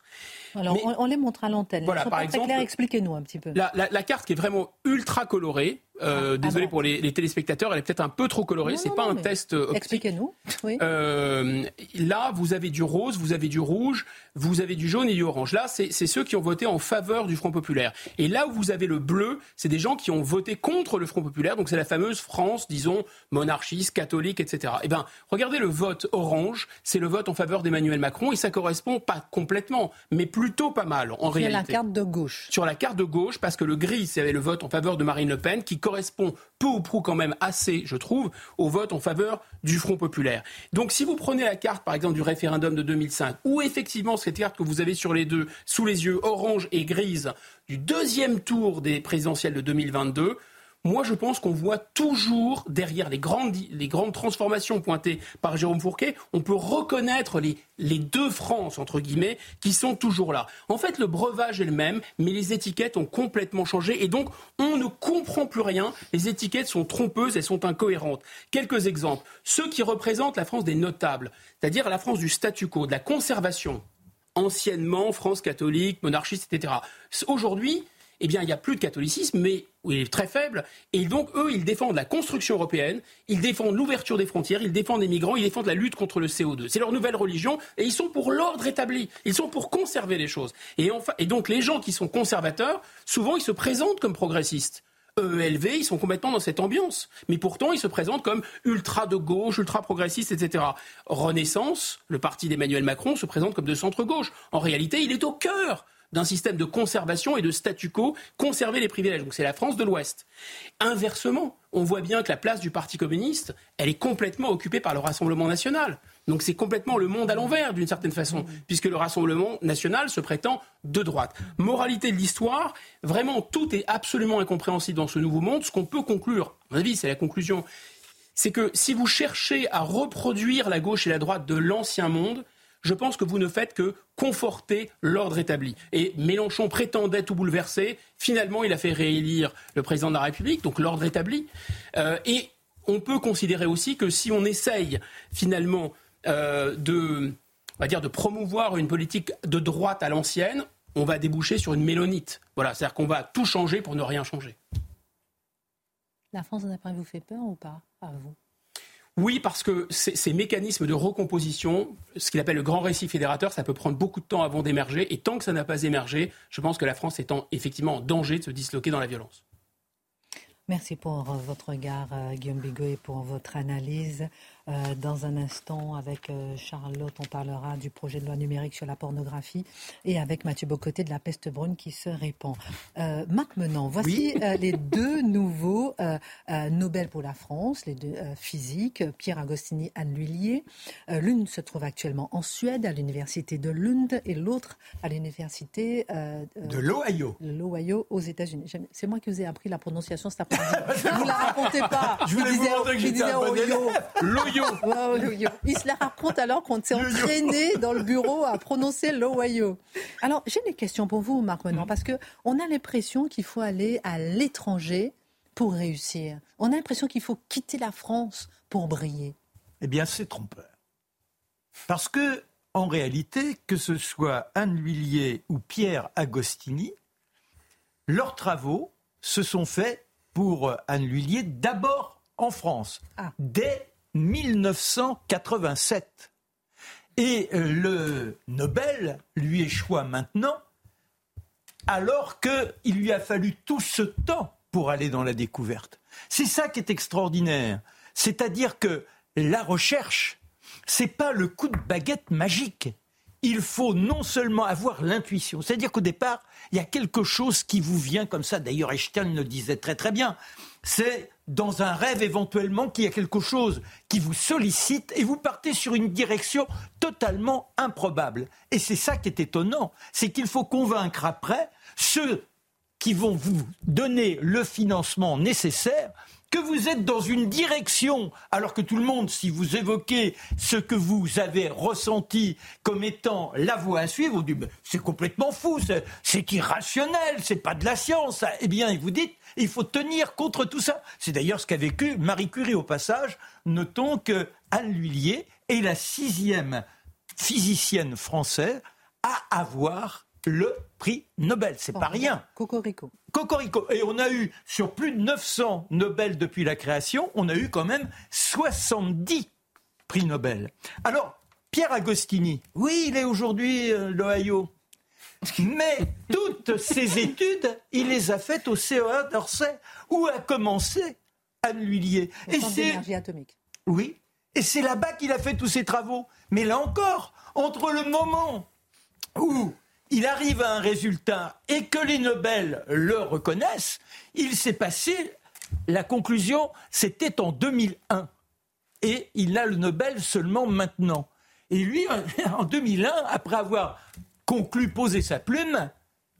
Alors, on, les montre à l'antenne. Voilà, par exemple, expliquez-nous un petit peu. la, carte qui est vraiment ultra colorée, euh, ah, désolé pour les, téléspectateurs, elle est peut-être un peu trop colorée. C'est pas un test optique. Expliquez-nous. Euh, là, vous avez du rose, vous avez du rouge, vous avez du jaune et du orange. Là, c'est ceux qui ont voté en faveur du Front populaire. Et là où vous avez le bleu, c'est des gens qui ont voté contre le Front populaire. Donc c'est la fameuse France, disons monarchiste, catholique, etc. Eh bien, regardez le vote orange, c'est le vote en faveur d'Emmanuel Macron et ça correspond pas complètement, mais plutôt pas mal en réalité. Sur la carte de gauche. Sur la carte de gauche, parce que le gris, c'est le vote en faveur de Marine Le Pen qui correspond peu ou prou quand même assez, je trouve, au vote en faveur du Front populaire. Donc si vous prenez la carte, par exemple, du référendum de 2005, où effectivement cette carte que vous avez sur les deux, sous les yeux, orange et grise, du deuxième tour des présidentielles de 2022, moi, je pense qu'on voit toujours derrière les grandes, les grandes transformations pointées par Jérôme Fourquet, on peut reconnaître les, les deux France, entre guillemets, qui sont toujours là. En fait, le breuvage est le même, mais les étiquettes ont complètement changé et donc on ne comprend plus rien. Les étiquettes sont trompeuses, elles sont incohérentes. Quelques exemples. Ceux qui représentent la France des notables, c'est-à-dire la France du statu quo, de la conservation, anciennement France catholique, monarchiste, etc. Aujourd'hui, eh bien, il n'y a plus de catholicisme, mais il est très faible. Et donc, eux, ils défendent la construction européenne, ils défendent l'ouverture des frontières, ils défendent les migrants, ils défendent la lutte contre le CO2. C'est leur nouvelle religion, et ils sont pour l'ordre établi. Ils sont pour conserver les choses. Et, enfin, et donc, les gens qui sont conservateurs, souvent, ils se présentent comme progressistes. EELV, ils sont complètement dans cette ambiance. Mais pourtant, ils se présentent comme ultra de gauche, ultra progressistes, etc. Renaissance, le parti d'Emmanuel Macron, se présente comme de centre-gauche. En réalité, il est au cœur d'un système de conservation et de statu quo, conserver les privilèges. Donc c'est la France de l'Ouest. Inversement, on voit bien que la place du Parti communiste, elle est complètement occupée par le Rassemblement national. Donc c'est complètement le monde à l'envers d'une certaine façon, puisque le Rassemblement national se prétend de droite. Moralité de l'histoire, vraiment tout est absolument incompréhensible dans ce nouveau monde. Ce qu'on peut conclure, à mon avis c'est la conclusion, c'est que si vous cherchez à reproduire la gauche et la droite de l'ancien monde, je pense que vous ne faites que conforter l'ordre établi. Et Mélenchon prétendait tout bouleverser. Finalement, il a fait réélire le président de la République, donc l'ordre établi. Euh, et on peut considérer aussi que si on essaye finalement euh, de, promouvoir une politique de droite à l'ancienne, on va déboucher sur une mélonite. Voilà, c'est-à-dire qu'on va tout changer pour ne rien changer. La France, d'après vous, fait peur ou pas à vous? Oui, parce que ces mécanismes de recomposition, ce qu'il appelle le grand récit fédérateur, ça peut prendre beaucoup de temps avant d'émerger. Et tant que ça n'a pas émergé, je pense que la France est effectivement en danger de se disloquer dans la violence. Merci pour euh, votre regard, euh, Guillaume Bigot, et pour votre analyse. Euh, dans un instant, avec euh, Charlotte, on parlera du projet de loi numérique sur la pornographie et avec Mathieu Bocoté de la peste brune qui se répand. Euh, Marc Menant, voici les deux nouveaux Nobel pour la France, les deux physiques, Pierre Agostini, Anne Lhuillier. L'une se trouve actuellement en Suède, à l'université de Lund, et l'autre à l'université de l'Ohio. L'Ohio aux États-Unis. C'est moi qui vous ai appris la prononciation cet après-midi. vous la racontez pas. Je voulais vous montrer que j'étais un bon L'Ohio. Il se la raconte alors qu'on s'est entraîné dans le bureau à prononcer l'Ohio. Alors, j'ai des questions pour vous, Marc Renan, parce qu'on a l'impression qu'il faut aller à l'étranger pour réussir. On a l'impression qu'il faut quitter la France pour briller. Eh bien, c'est trompeur. Parce que, en réalité, que ce soit Anne Lhuillier ou Pierre Agostini, leurs travaux se sont faits pour Anne Lhuillier d'abord en France, ah. dès 1987. Et euh, le Nobel lui échoua maintenant, alors qu'il lui a fallu tout ce temps pour aller dans la découverte. C'est ça qui est extraordinaire. C'est-à-dire que la recherche, c'est pas le coup de baguette magique. Il faut non seulement avoir l'intuition, c'est-à-dire qu'au départ, il y a quelque chose qui vous vient comme ça. D'ailleurs, Einstein le disait très très bien. C'est dans un rêve éventuellement qu'il y a quelque chose qui vous sollicite et vous partez sur une direction totalement improbable. Et c'est ça qui est étonnant, c'est qu'il faut convaincre après ceux qui vont vous donner le financement nécessaire que vous êtes dans une direction, alors que tout le monde, si vous évoquez ce que vous avez ressenti comme étant la voie à suivre, vous dites c'est complètement fou, c'est irrationnel, c'est pas de la science. Eh bien, vous dites il faut tenir contre tout ça. C'est d'ailleurs ce qu'a vécu Marie Curie au passage. Notons que Anne Lhuillier est la sixième physicienne française à avoir le prix Nobel. C'est pas rien. Cocorico. Cocorico. Et on a eu, sur plus de 900 Nobel depuis la création, on a eu quand même 70 prix Nobel. Alors, Pierre Agostini, oui, il est aujourd'hui euh, l'Ohio. Mais toutes ces études, il les a faites au CEA d'Orsay, où a commencé Anne Lhuillier. Et c'est atomique. Oui, et c'est là-bas qu'il a fait tous ses travaux. Mais là encore, entre le moment où il arrive à un résultat et que les Nobel le reconnaissent, il s'est passé, la conclusion, c'était en 2001. Et il a le Nobel seulement maintenant. Et lui, en 2001, après avoir conclu poser sa plume,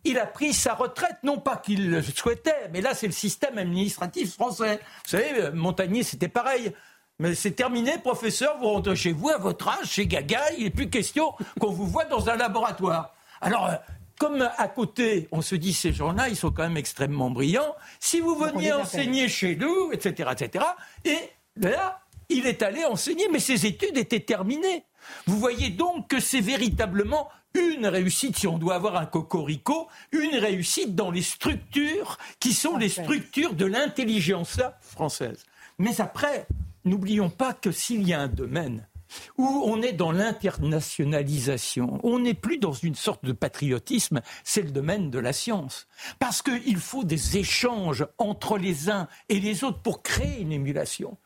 il a pris sa retraite, non pas qu'il le souhaitait, mais là c'est le système administratif français. Vous savez, Montagnier c'était pareil. Mais c'est terminé, professeur, vous rentrez chez vous à votre âge, chez Gaga, il n'est plus question qu'on vous voit dans un laboratoire. Alors, euh, comme à côté, on se dit ces gens-là, ils sont quand même extrêmement brillants. Si vous veniez enseigner chez nous, etc., etc., et là, il est allé enseigner, mais ses études étaient terminées. Vous voyez donc que c'est véritablement une réussite, si on doit avoir un cocorico, une réussite dans les structures qui sont les structures de l'intelligence française. Mais après, n'oublions pas que s'il y a un domaine où on est dans l'internationalisation, on n'est plus dans une sorte de patriotisme, c'est le domaine de la science. Parce qu'il faut des échanges entre les uns et les autres pour créer une émulation.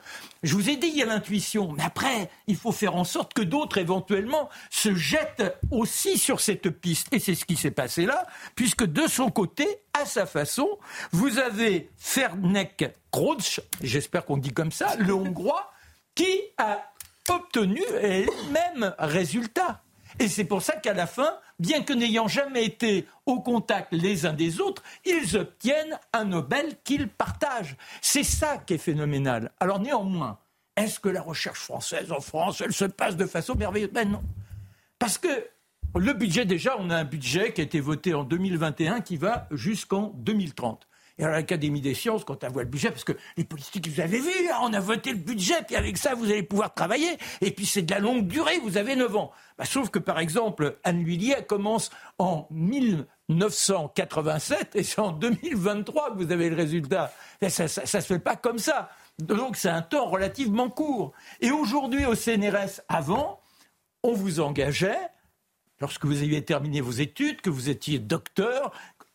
Je vous ai dit, il y a l'intuition, mais après, il faut faire en sorte que d'autres, éventuellement, se jettent aussi sur cette piste. Et c'est ce qui s'est passé là, puisque de son côté, à sa façon, vous avez Fernek Krotsch, j'espère qu'on dit comme ça, le Hongrois, qui a obtenu les mêmes résultats. Et c'est pour ça qu'à la fin, bien que n'ayant jamais été au contact les uns des autres, ils obtiennent un Nobel qu'ils partagent. C'est ça qui est phénoménal. Alors néanmoins, est-ce que la recherche française en France, elle se passe de façon merveilleuse? Ben non. Parce que le budget, déjà, on a un budget qui a été voté en 2021 qui va jusqu'en 2030. Et à l'Académie des sciences, quand on voit le budget, parce que les politiques, vous avez vu, on a voté le budget, puis avec ça, vous allez pouvoir travailler. Et puis c'est de la longue durée, vous avez 9 ans. Bah, sauf que, par exemple, Anne Lhuillier commence en 1987, et c'est en 2023 que vous avez le résultat. ça ne se fait pas comme ça. Donc c'est un temps relativement court. Et aujourd'hui, au CNRS, avant, on vous engageait lorsque vous aviez terminé vos études, que vous étiez docteur,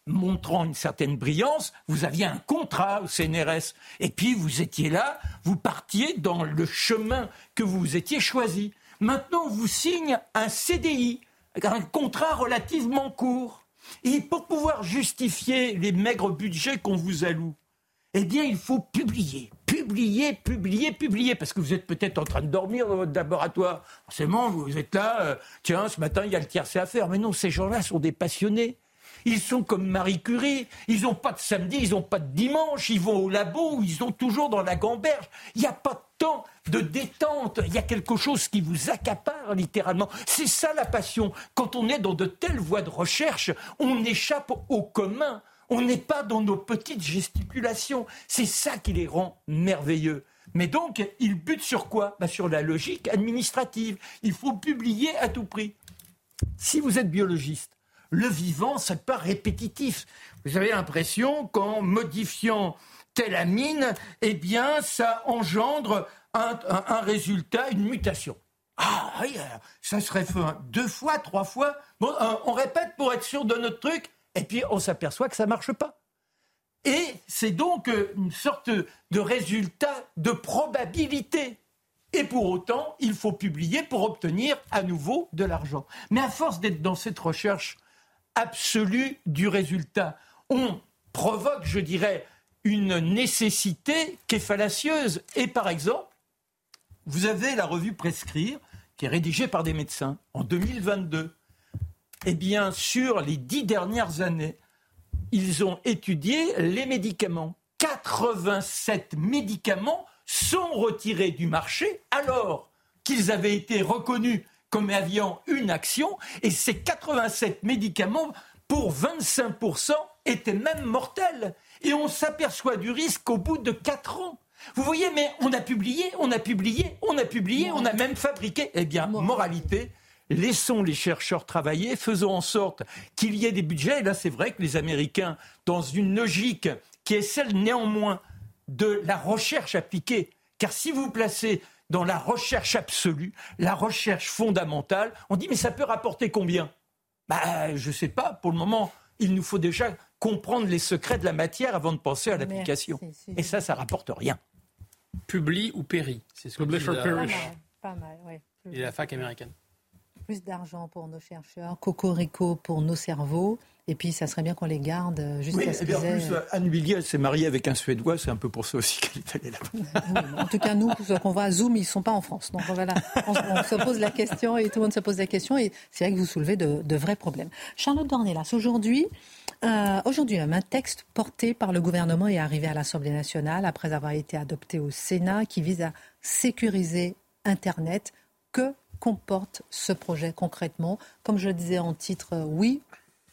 montrant une certaine brillance, vous aviez un contrat au CNRS. Et puis vous étiez là, vous partiez dans le chemin que vous étiez choisi. Maintenant, on vous signe un CDI, un contrat relativement court. Et pour pouvoir justifier les maigres budgets qu'on vous alloue, eh bien, il faut publier, publier, publier, publier, parce que vous êtes peut-être en train de dormir dans votre laboratoire. Forcément, vous êtes là, euh, tiens, ce matin, il y a le tiercé à faire. Mais non, ces gens-là sont des passionnés. Ils sont comme Marie Curie. Ils n'ont pas de samedi, ils n'ont pas de dimanche. Ils vont au labo, ils sont toujours dans la gamberge. Il n'y a pas de temps de détente. Il y a quelque chose qui vous accapare littéralement. C'est ça la passion. Quand on est dans de telles voies de recherche, on échappe au commun. On n'est pas dans nos petites gesticulations. C'est ça qui les rend merveilleux. Mais donc, ils butent sur quoi? Bah, Sur la logique administrative. Il faut publier à tout prix. Si vous êtes biologiste, le vivant, c'est pas répétitif. Vous avez l'impression qu'en modifiant telle amine, eh bien, ça engendre un, résultat, une mutation. Ah oui, ça serait fait deux fois, trois fois. Bon, on répète pour être sûr de notre truc, et puis on s'aperçoit que ça marche pas. Et c'est donc euh, une sorte de résultat de probabilité. Et pour autant, il faut publier pour obtenir à nouveau de l'argent. Mais à force d'être dans cette recherche absolue du résultat. On provoque, je dirais, une nécessité qui est fallacieuse. Et par exemple, vous avez la revue Prescrire, qui est rédigée par des médecins en 2022. Eh bien, sur les dix dernières années, ils ont étudié les médicaments. 87 médicaments sont retirés du marché alors qu'ils avaient été reconnus comme ayant une action, et ces 87 médicaments, pour 25%, étaient même mortels. Et on s'aperçoit du risque au bout de 4 ans. Vous voyez, mais on a publié, on a publié, on a publié, on a même fabriqué. Eh bien, moralité, laissons les chercheurs travailler, faisons en sorte qu'il y ait des budgets. Et là, c'est vrai que les Américains, dans une logique qui est celle néanmoins de la recherche appliquée, car si vous placez dans la recherche absolue, la recherche fondamentale, on dit mais ça peut rapporter combien? Bah, Je ne sais pas, pour le moment, il nous faut déjà comprendre les secrets de la matière avant de penser à l'application. Et ça, ça rapporte rien. Publie ou périt C'est ce que dit la... Pas mal, Et la fac américaine. Plus d'argent pour nos chercheurs, cocorico pour nos cerveaux, et puis, ça serait bien qu'on les garde euh, jusqu'à ce qu'ils En plus, euh, Anne Villiers, s'est mariée avec un Suédois, c'est un peu pour ça aussi qu'elle est allée là-bas. en tout cas, nous, qu'on voit à Zoom, ils ne sont pas en France. Donc voilà, on, se pose la question et tout le monde se pose la question. Et c'est vrai que vous soulevez de, vrais problèmes. Charlotte Dornelas, aujourd'hui, euh, aujourd'hui même, un texte porté par le gouvernement est arrivé à l'Assemblée nationale après avoir été adopté au Sénat qui vise à sécuriser Internet. Que comporte ce projet concrètement? Comme je le disais en titre, oui,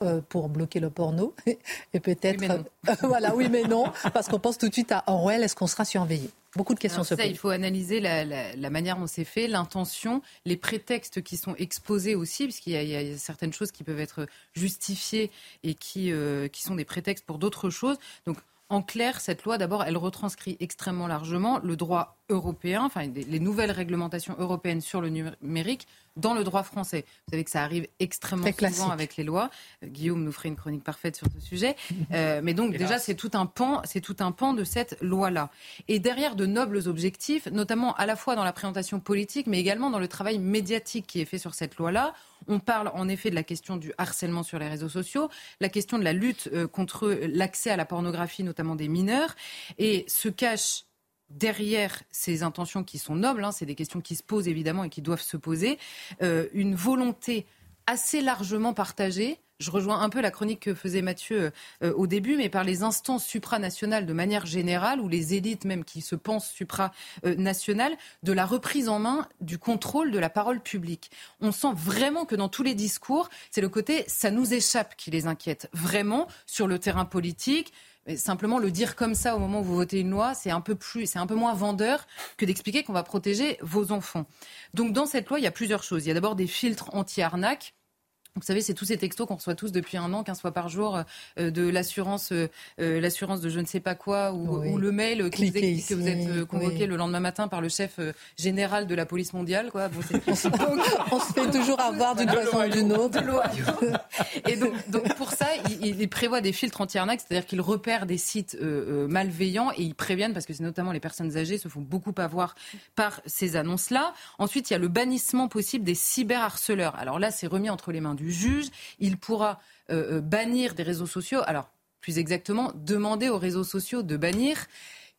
euh, pour bloquer le porno. Et peut-être. Euh, voilà, oui, mais non, parce qu'on pense tout de suite à Orwell, est-ce qu'on sera surveillé? Beaucoup de questions se posent. Il faut analyser la, manière dont c'est fait, l'intention, les prétextes qui sont exposés aussi, puisqu'il y, y, a certaines choses qui peuvent être justifiées et qui, euh, qui sont des prétextes pour d'autres choses. Donc, en clair, cette loi, d'abord, elle retranscrit extrêmement largement le droit européen, enfin les nouvelles réglementations européennes sur le numérique dans le droit français. Vous savez que ça arrive extrêmement souvent avec les lois. Euh, Guillaume nous ferait une chronique parfaite sur ce sujet. Euh, mais donc déjà, c'est tout un pan, c'est tout un pan de cette loi-là. Et derrière de nobles objectifs, notamment à la fois dans la présentation politique, mais également dans le travail médiatique qui est fait sur cette loi-là. On parle en effet de la question du harcèlement sur les réseaux sociaux, la question de la lutte euh, contre l'accès à la pornographie, notamment des mineurs, et se cache derrière ces intentions qui sont nobles, hein, c'est des questions qui se posent évidemment et qui doivent se poser, euh, une volonté assez largement partagée je rejoins un peu la chronique que faisait Mathieu euh, au début, mais par les instances supranationales de manière générale, ou les élites même qui se pensent supranationales, de la reprise en main du contrôle de la parole publique. On sent vraiment que dans tous les discours, c'est le côté ça nous échappe qui les inquiète, vraiment sur le terrain politique simplement le dire comme ça au moment où vous votez une loi, c'est un peu plus, c'est un peu moins vendeur que d'expliquer qu'on va protéger vos enfants. Donc dans cette loi, il y a plusieurs choses. Il y a d'abord des filtres anti-arnaque vous savez, c'est tous ces textos qu'on reçoit tous depuis un an, 15 fois par jour, euh, de l'assurance, euh, euh, l'assurance de je ne sais pas quoi, ou, le mail qui vous explique que vous êtes convoqué le lendemain matin par le chef général de la police mondiale. Quoi. on, se fait toujours avoir d'une façon ou d'une autre. Et donc, donc, pour ça, il, il prévoit des filtres anti-arnaque, c'est-à-dire qu'il repère des sites malveillants et ils préviennent, parce que c'est notamment les personnes âgées se font beaucoup avoir par ces annonces-là. Ensuite, il y a le bannissement possible des cyberharceleurs. Alors là, c'est remis entre les mains du juge. Il pourra euh, euh, bannir des réseaux sociaux. Alors, plus exactement, demander aux réseaux sociaux de bannir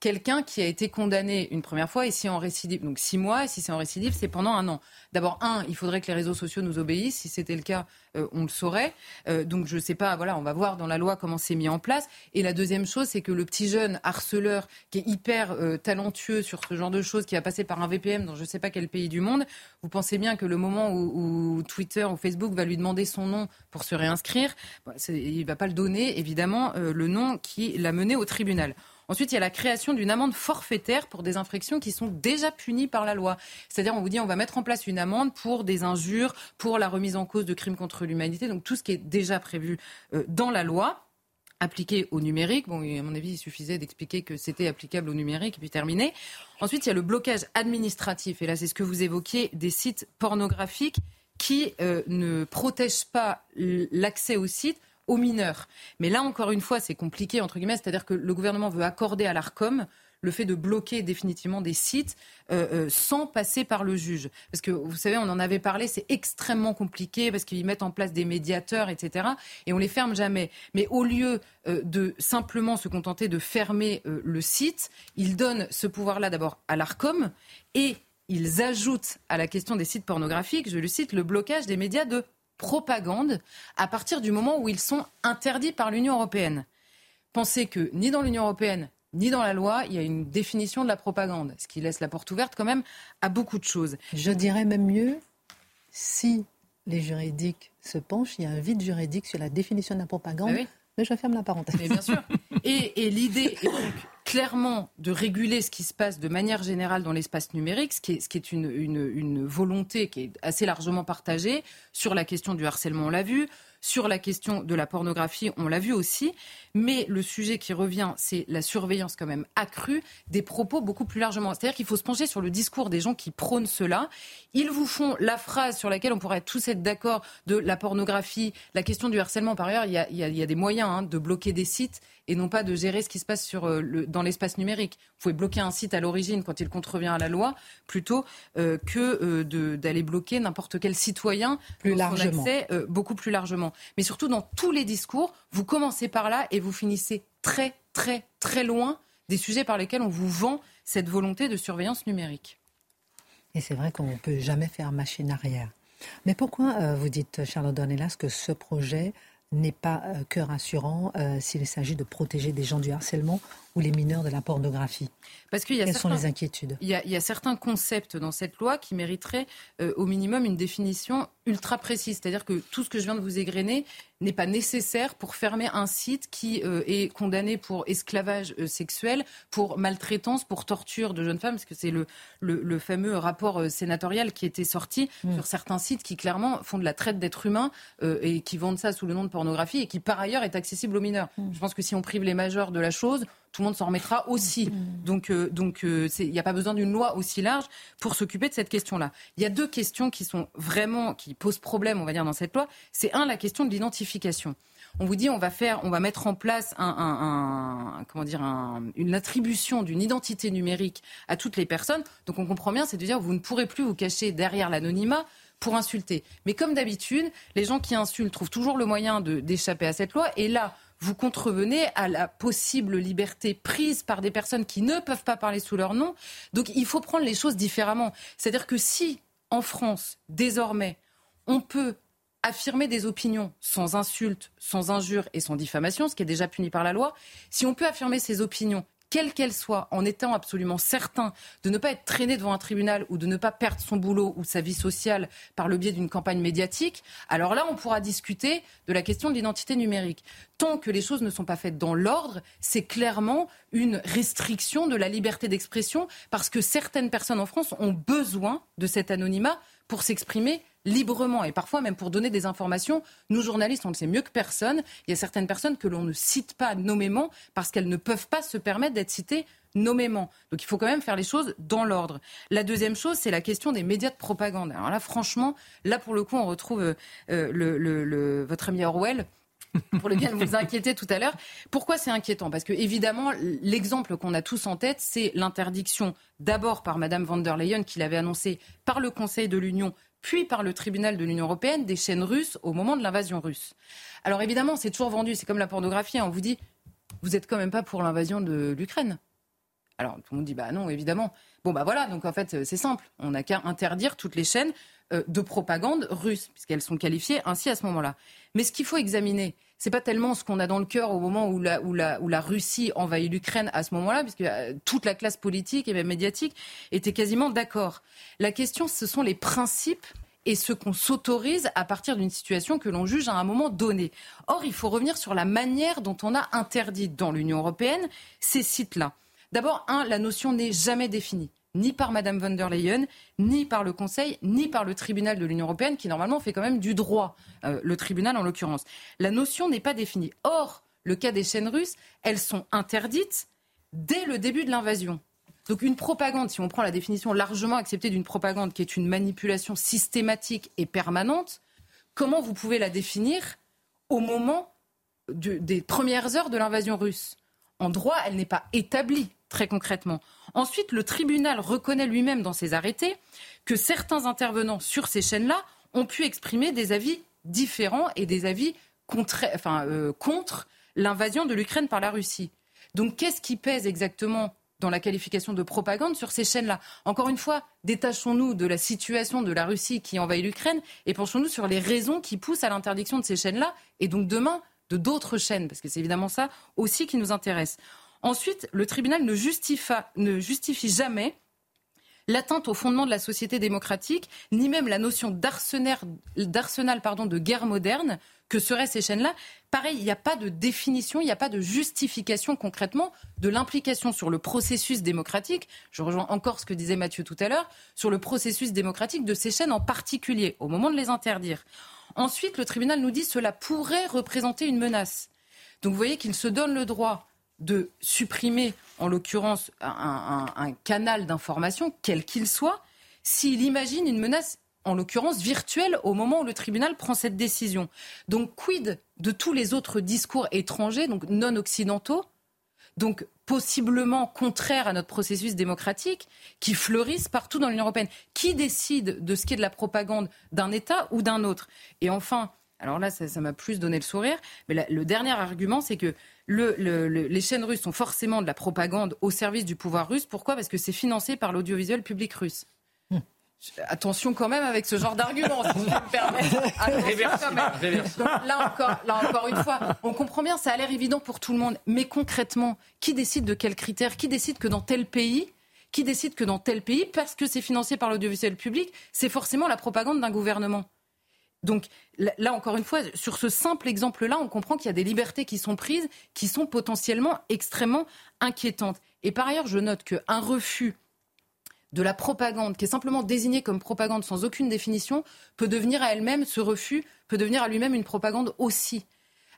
quelqu'un qui a été condamné une première fois et si en récidive, donc six mois, et si c'est en récidive, c'est pendant un an. D'abord, un, il faudrait que les réseaux sociaux nous obéissent. Si c'était le cas, euh, on le saurait. Euh, donc je ne sais pas, voilà, on va voir dans la loi comment c'est mis en place. Et la deuxième chose, c'est que le petit jeune harceleur qui est hyper euh, talentueux sur ce genre de choses, qui va passer par un VPN dans je ne sais pas quel pays du monde, vous pensez bien que le moment où, Twitter ou Facebook va lui demander son nom pour se réinscrire, il ne va pas le donner, évidemment, le nom qui l'a mené au tribunal. Ensuite, il y a la création d'une amende forfaitaire pour des infractions qui sont déjà punies par la loi. C'est-à-dire, on vous dit, on va mettre en place une amende pour des injures, pour la remise en cause de crimes contre l'humanité, donc tout ce qui est déjà prévu euh, dans la loi appliqué au numérique. Bon, à mon avis, il suffisait d'expliquer que c'était applicable au numérique et puis terminé. Ensuite, il y a le blocage administratif. Et là, c'est ce que vous évoquiez, des sites pornographiques qui euh, ne protègent pas l'accès aux sites aux mineurs. Mais là, encore une fois, c'est compliqué, entre guillemets, c'est-à-dire que le gouvernement veut accorder à l'ARCOM le fait de bloquer définitivement des sites euh, euh, sans passer par le juge. Parce que vous savez, on en avait parlé, c'est extrêmement compliqué parce qu'ils mettent en place des médiateurs, etc. Et on les ferme jamais. Mais au lieu euh, de simplement se contenter de fermer le site, ils donnent ce pouvoir-là d'abord à l'ARCOM et ils ajoutent à la question des sites pornographiques, je le cite, le blocage des médias de propagande à partir du moment où ils sont interdits par l'Union européenne. Pensez que ni dans l'Union européenne, ni dans la loi, il y a une définition de la propagande, ce qui laisse la porte ouverte quand même à beaucoup de choses. Je dirais même mieux, si les juridiques se penchent, il y a un vide juridique sur la définition de la propagande. Ah mais je ferme la parenthèse. bien sûr. Et, l'idée est donc clairement de réguler ce qui se passe de manière générale dans l'espace numérique, ce qui est, ce qui est une, une, volonté qui est assez largement partagée sur la question du harcèlement, on l'a vu, sur la question de la pornographie, on l'a vu aussi. Mais le sujet qui revient, c'est la surveillance quand même accrue des propos beaucoup plus largement. C'est-à-dire qu'il faut se pencher sur le discours des gens qui prônent cela. Ils vous font la phrase sur laquelle on pourrait tous être d'accord de la pornographie, la question du harcèlement. Par ailleurs, il y a, des moyens hein, de bloquer des sites et non pas de gérer ce qui se passe sur euh, le, dans l'espace numérique. Vous pouvez bloquer un site à l'origine quand il contrevient à la loi plutôt euh, que euh, d'aller bloquer n'importe quel citoyen plus largement. accès beaucoup plus largement. Mais surtout dans tous les discours, vous commencez par là et vous finissez très très très loin des sujets par lesquels on vous vend cette volonté de surveillance numérique. Et c'est vrai qu'on ne peut jamais faire machine arrière. Mais pourquoi vous dites, Charlotte Dornelas, que ce projet n'est pas euh, que rassurant euh, s'il s'agit de protéger des gens du harcèlement ou les mineurs de la pornographie Parce qu'il y a Quelles sont les inquiétudes il y, a, certains concepts dans cette loi qui mériteraient euh, au minimum une définition ultra précise. C'est-à-dire que tout ce que je viens de vous égrener n'est pas nécessaire pour fermer un site qui euh, est condamné pour esclavage euh, sexuel, pour maltraitance, pour torture de jeunes femmes, parce que c'est le, le, fameux rapport sénatorial qui était sorti mm. sur certains sites qui clairement font de la traite d'êtres humains et qui vendent ça sous le nom de pornographie et qui par ailleurs est accessible aux mineurs. Mm. Je pense que si on prive les majeurs de la chose, tout le monde s'en remettra aussi. Mm. Donc, euh, donc, euh, il n'y a pas besoin d'une loi aussi large pour s'occuper de cette question-là. Il y a deux questions qui sont vraiment qui posent problème, on va dire, dans cette loi. C'est un la question de l'identification. On vous dit on va faire, on va mettre en place un, comment dire, une attribution d'une identité numérique à toutes les personnes. Donc on comprend bien, c'est de dire vous ne pourrez plus vous cacher derrière l'anonymat pour insulter. Mais comme d'habitude, les gens qui insultent trouvent toujours le moyen d'échapper à cette loi. Et là, vous contrevenez à la possible liberté prise par des personnes qui ne peuvent pas parler sous leur nom. Donc il faut prendre les choses différemment. C'est-à-dire que si, en France, désormais, on peut affirmer des opinions sans insulte, sans injure et sans diffamation, ce qui est déjà puni par la loi, si on peut affirmer ces opinions quelle qu'elle soit, en étant absolument certain de ne pas être traîné devant un tribunal ou de ne pas perdre son boulot ou sa vie sociale par le biais d'une campagne médiatique, alors là, on pourra discuter de la question de l'identité numérique. Tant que les choses ne sont pas faites dans l'ordre, c'est clairement une restriction de la liberté d'expression parce que certaines personnes en France ont besoin de cet anonymat pour s'exprimer librement et parfois même pour donner des informations. Nous, journalistes, on le sait mieux que personne. Il y a certaines personnes que l'on ne cite pas nommément parce qu'elles ne peuvent pas se permettre d'être citées nommément. Donc il faut quand même faire les choses dans l'ordre. La deuxième chose, c'est la question des médias de propagande. Alors là, franchement, là pour le coup, on retrouve euh, le, votre ami Orwell pour lequel vous vous inquiétez tout à l'heure. Pourquoi c'est inquiétant? Parce que évidemment, l'exemple qu'on a tous en tête, c'est l'interdiction d'abord par Madame van der Leyen, qui l'avait annoncé par le Conseil de l'Union puis par le tribunal de l'Union européenne des chaînes russes au moment de l'invasion russe. Alors évidemment, c'est toujours vendu, c'est comme la pornographie, hein. on vous dit, vous n'êtes quand même pas pour l'invasion de l'Ukraine. Alors tout le monde dit, bah non, évidemment. Bon, bah voilà, donc en fait, c'est simple, on n'a qu'à interdire toutes les chaînes euh, de propagande russe, puisqu'elles sont qualifiées ainsi à ce moment-là. Mais ce qu'il faut examiner, c'est pas tellement ce qu'on a dans le cœur au moment où la, où la, où la Russie envahit l'Ukraine à ce moment-là, puisque euh, toute la classe politique et même médiatique était quasiment d'accord. La question, ce sont les principes et ce qu'on s'autorise à partir d'une situation que l'on juge à un moment donné. Or, il faut revenir sur la manière dont on a interdit dans l'Union européenne ces sites-là. D'abord, un, la notion n'est jamais définie ni par Mme von der Leyen, ni par le Conseil, ni par le tribunal de l'Union européenne, qui normalement fait quand même du droit, euh, le tribunal en l'occurrence. La notion n'est pas définie. Or, le cas des chaînes russes, elles sont interdites dès le début de l'invasion. Donc une propagande, si on prend la définition largement acceptée d'une propagande qui est une manipulation systématique et permanente, comment vous pouvez la définir au moment des premières heures de l'invasion russe? En droit, elle n'est pas établie très concrètement. Ensuite, le tribunal reconnaît lui-même dans ses arrêtés que certains intervenants sur ces chaînes-là ont pu exprimer des avis différents et des avis euh, contre, l'invasion de l'Ukraine par la Russie. Donc qu'est-ce qui pèse exactement dans la qualification de propagande sur ces chaînes-là? Encore une fois, détachons-nous de la situation de la Russie qui envahit l'Ukraine et penchons-nous sur les raisons qui poussent à l'interdiction de ces chaînes-là et donc demain de d'autres chaînes, parce que c'est évidemment ça aussi qui nous intéresse. Ensuite, le tribunal ne justifie, jamais l'atteinte au fondement de la société démocratique, ni même la notion d'arsenal de guerre moderne que seraient ces chaînes-là. Pareil, il n'y a pas de définition, il n'y a pas de justification concrètement de l'implication sur le processus démocratique. Je rejoins encore ce que disait Mathieu tout à l'heure, sur le processus démocratique de ces chaînes en particulier, au moment de les interdire. Ensuite, le tribunal nous dit que cela pourrait représenter une menace. Donc vous voyez qu'il se donne le droit de supprimer, en l'occurrence, un, canal d'information, quel qu'il soit, s'il imagine une menace, en l'occurrence virtuelle, au moment où le tribunal prend cette décision. Donc, quid de tous les autres discours étrangers, donc non occidentaux, donc possiblement contraires à notre processus démocratique, qui fleurissent partout dans l'Union européenne? Qui décide de ce qui est de la propagande d'un État ou d'un autre? Et enfin, alors là, ça m'a plus donné le sourire, mais le dernier argument, c'est que les chaînes russes sont forcément de la propagande au service du pouvoir russe. Pourquoi? Parce que c'est financé par l'audiovisuel public russe. Hmm. Attention quand même avec ce genre d'argument, si je me permets. là, encore, là encore une fois, on comprend bien, ça a l'air évident pour tout le monde. Mais concrètement, qui décide de quels critères? Qui décide que dans tel pays? Qui décide que dans tel pays, parce que c'est financé par l'audiovisuel public, c'est forcément la propagande d'un gouvernement. Donc là, encore une fois, sur ce simple exemple-là, on comprend qu'il y a des libertés qui sont prises, qui sont potentiellement extrêmement inquiétantes. Et par ailleurs, je note qu'un refus de la propagande, qui est simplement désignée comme propagande sans aucune définition, peut devenir à elle-même, ce refus peut devenir à lui-même une propagande aussi.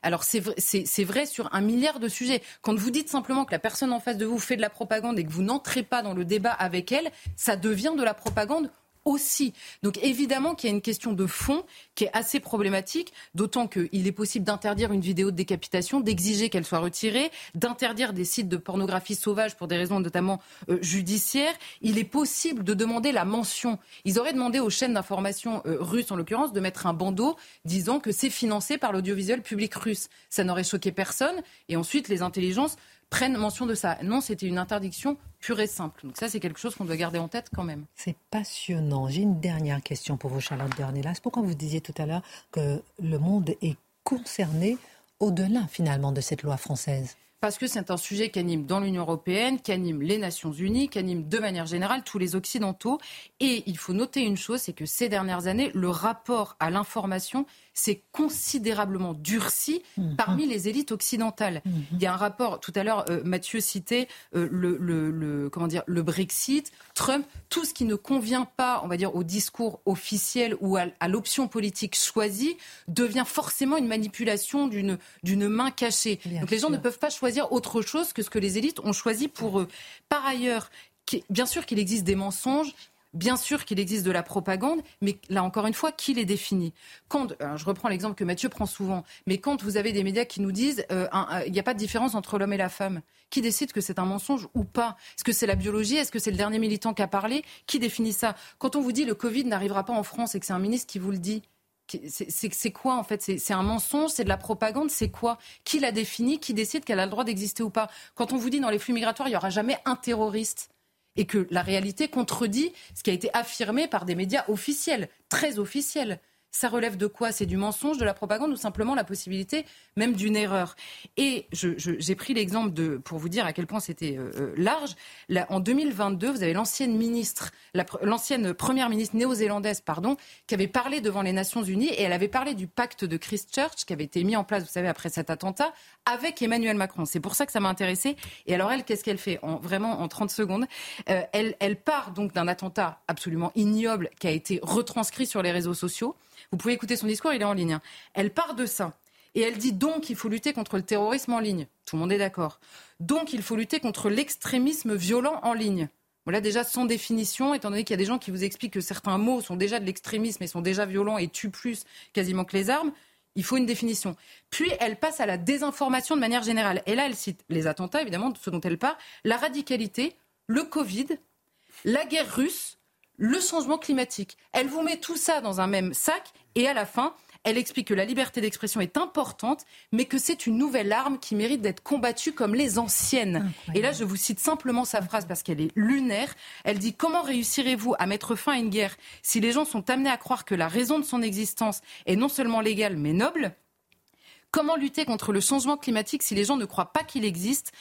Alors c'est vrai, vrai, sur un milliard de sujets. Quand vous dites simplement que la personne en face de vous fait de la propagande et que vous n'entrez pas dans le débat avec elle, ça devient de la propagande aussi. Donc évidemment qu'il y a une question de fond qui est assez problématique, d'autant qu'il est possible d'interdire une vidéo de décapitation, d'exiger qu'elle soit retirée, d'interdire des sites de pornographie sauvage pour des raisons notamment euh, judiciaires. Il est possible de demander la mention. Ils auraient demandé aux chaînes d'information euh, russes, en l'occurrence, de mettre un bandeau disant que c'est financé par l'audiovisuel public russe. Ça n'aurait choqué personne. Et ensuite, les intelligences prennent mention de ça. Non, c'était une interdiction pure et simple. Donc ça, c'est quelque chose qu'on doit garder en tête quand même. C'est passionnant. J'ai une dernière question pour vous, Charlotte Dornelas. Pourquoi vous disiez tout à l'heure que le monde est concerné au-delà finalement de cette loi française? Parce que c'est un sujet qui anime dans l'Union européenne, qui anime les Nations unies, qui anime de manière générale tous les Occidentaux. Et il faut noter une chose, c'est que ces dernières années, le rapport à l'information s'est considérablement durci mmh. parmi les élites occidentales. Mmh. Il y a un rapport, tout à l'heure, euh, Mathieu citait euh, le, comment dire, le Brexit, Trump, tout ce qui ne convient pas, on va dire, au discours officiel ou à, l'option politique choisie devient forcément une manipulation d'une, d'une main cachée. Donc les gens ne peuvent pas choisir autre chose que ce que les élites ont choisi pour eux. Par ailleurs, bien sûr qu'il existe des mensonges, Bien sûr qu'il existe de la propagande, mais là encore une fois, qui les définit Quand, euh, je reprends l'exemple que Mathieu prend souvent, mais quand vous avez des médias qui nous disent euh, il n'y a pas de différence entre l'homme et la femme, qui décide que c'est un mensonge ou pas Est-ce que c'est la biologie Est-ce que c'est le dernier militant qui a parlé Qui définit ça Quand on vous dit le Covid n'arrivera pas en France et que c'est un ministre qui vous le dit, c'est quoi en fait? C'est un mensonge, c'est de la propagande, c'est quoi? Qui l'a défini? Qui décide qu'elle a le droit d'exister ou pas? Quand on vous dit dans les flux migratoires, il n'y aura jamais un terroriste, et que la réalité contredit ce qui a été affirmé par des médias officiels, très officiels ça relève de quoi? C'est du mensonge, de la propagande ou simplement la possibilité même d'une erreur? Et j'ai pris l'exemple pour vous dire à quel point c'était euh, euh, large. en 2022, vous avez l'ancienne ministre, l'ancienne première ministre néo-zélandaise, pardon, qui avait parlé devant les Nations Unies et elle avait parlé du pacte de Christchurch qui avait été mis en place, vous savez, après cet attentat, avec Emmanuel Macron. C'est pour ça que ça m'a intéressé. Et alors elle, qu'est-ce qu'elle fait? En, Vraiment en 30 secondes, euh, elle part donc d'un attentat absolument ignoble qui a été retranscrit sur les réseaux sociaux. Vous pouvez écouter son discours, il est en ligne. Hein. Elle part de ça. Et elle dit donc il faut lutter contre le terrorisme en ligne. Tout le monde est d'accord. Donc il faut lutter contre l'extrémisme violent en ligne. Voilà déjà sans définition, étant donné qu'il y a des gens qui vous expliquent que certains mots sont déjà de l'extrémisme et sont déjà violents et tuent plus quasiment que les armes. Il faut une définition. Puis elle passe à la désinformation de manière générale. Et là, elle cite les attentats, évidemment, ce dont elle parle, la radicalité, le Covid, la guerre russe, le changement climatique. Elle vous met tout ça dans un même sac et à la fin, elle explique que la liberté d'expression est importante, mais que c'est une nouvelle arme qui mérite d'être combattue comme les anciennes. Et là, je vous cite simplement sa phrase parce qu'elle est lunaire. Elle dit Comment réussirez-vous à mettre fin à une guerre si les gens sont amenés à croire que la raison de son existence est non seulement légale, mais noble? Comment lutter contre le changement climatique si les gens ne croient pas qu'il existe?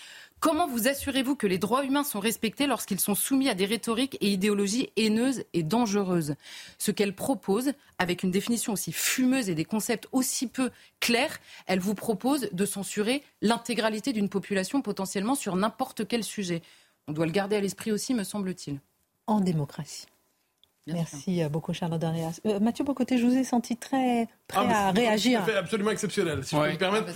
Comment vous assurez-vous que les droits humains sont respectés lorsqu'ils sont soumis à des rhétoriques et idéologies haineuses et dangereuses? Ce qu'elle propose, avec une définition aussi fumeuse et des concepts aussi peu clairs, elle vous propose de censurer l'intégralité d'une population potentiellement sur n'importe quel sujet. On doit le garder à l'esprit aussi, me semble-t-il. En démocratie. Merci beaucoup, Charlotte Darias. Euh, Mathieu Bocoté, je vous ai senti très prêt ah, à réagir. C'est absolument exceptionnel. Si je peux me permettre,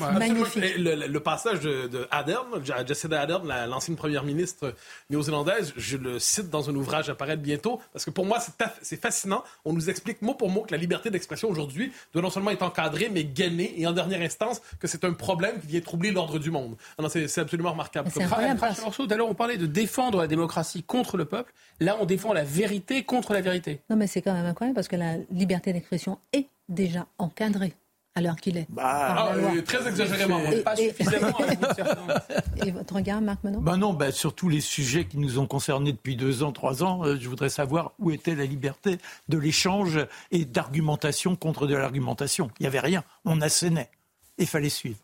le, le, passage de, de Ardern, Jacinda Ardern, l'ancienne première ministre néo-zélandaise, je le cite dans un ouvrage à paraître bientôt, parce que pour moi, c'est fascinant. On nous explique mot pour mot que la liberté d'expression aujourd'hui doit non seulement être encadrée, mais gainée, et en dernière instance, que c'est un problème qui vient troubler l'ordre du monde. Ah c'est absolument remarquable. C'est incroyable. Tout à l'heure, on parlait de défendre la démocratie contre le peuple. Là, on défend la vérité contre la vérité. Non, mais c'est quand même incroyable parce que la liberté d'expression est déjà encadrée à l'heure qu'il est. Bah, ah, très exagérément, pas suffisamment. et votre regard, Marc Menon bah Non, bah, sur tous les sujets qui nous ont concernés depuis deux ans, trois ans, euh, je voudrais savoir où était la liberté de l'échange et d'argumentation contre de l'argumentation. Il n'y avait rien, on assénait. Il fallait suivre.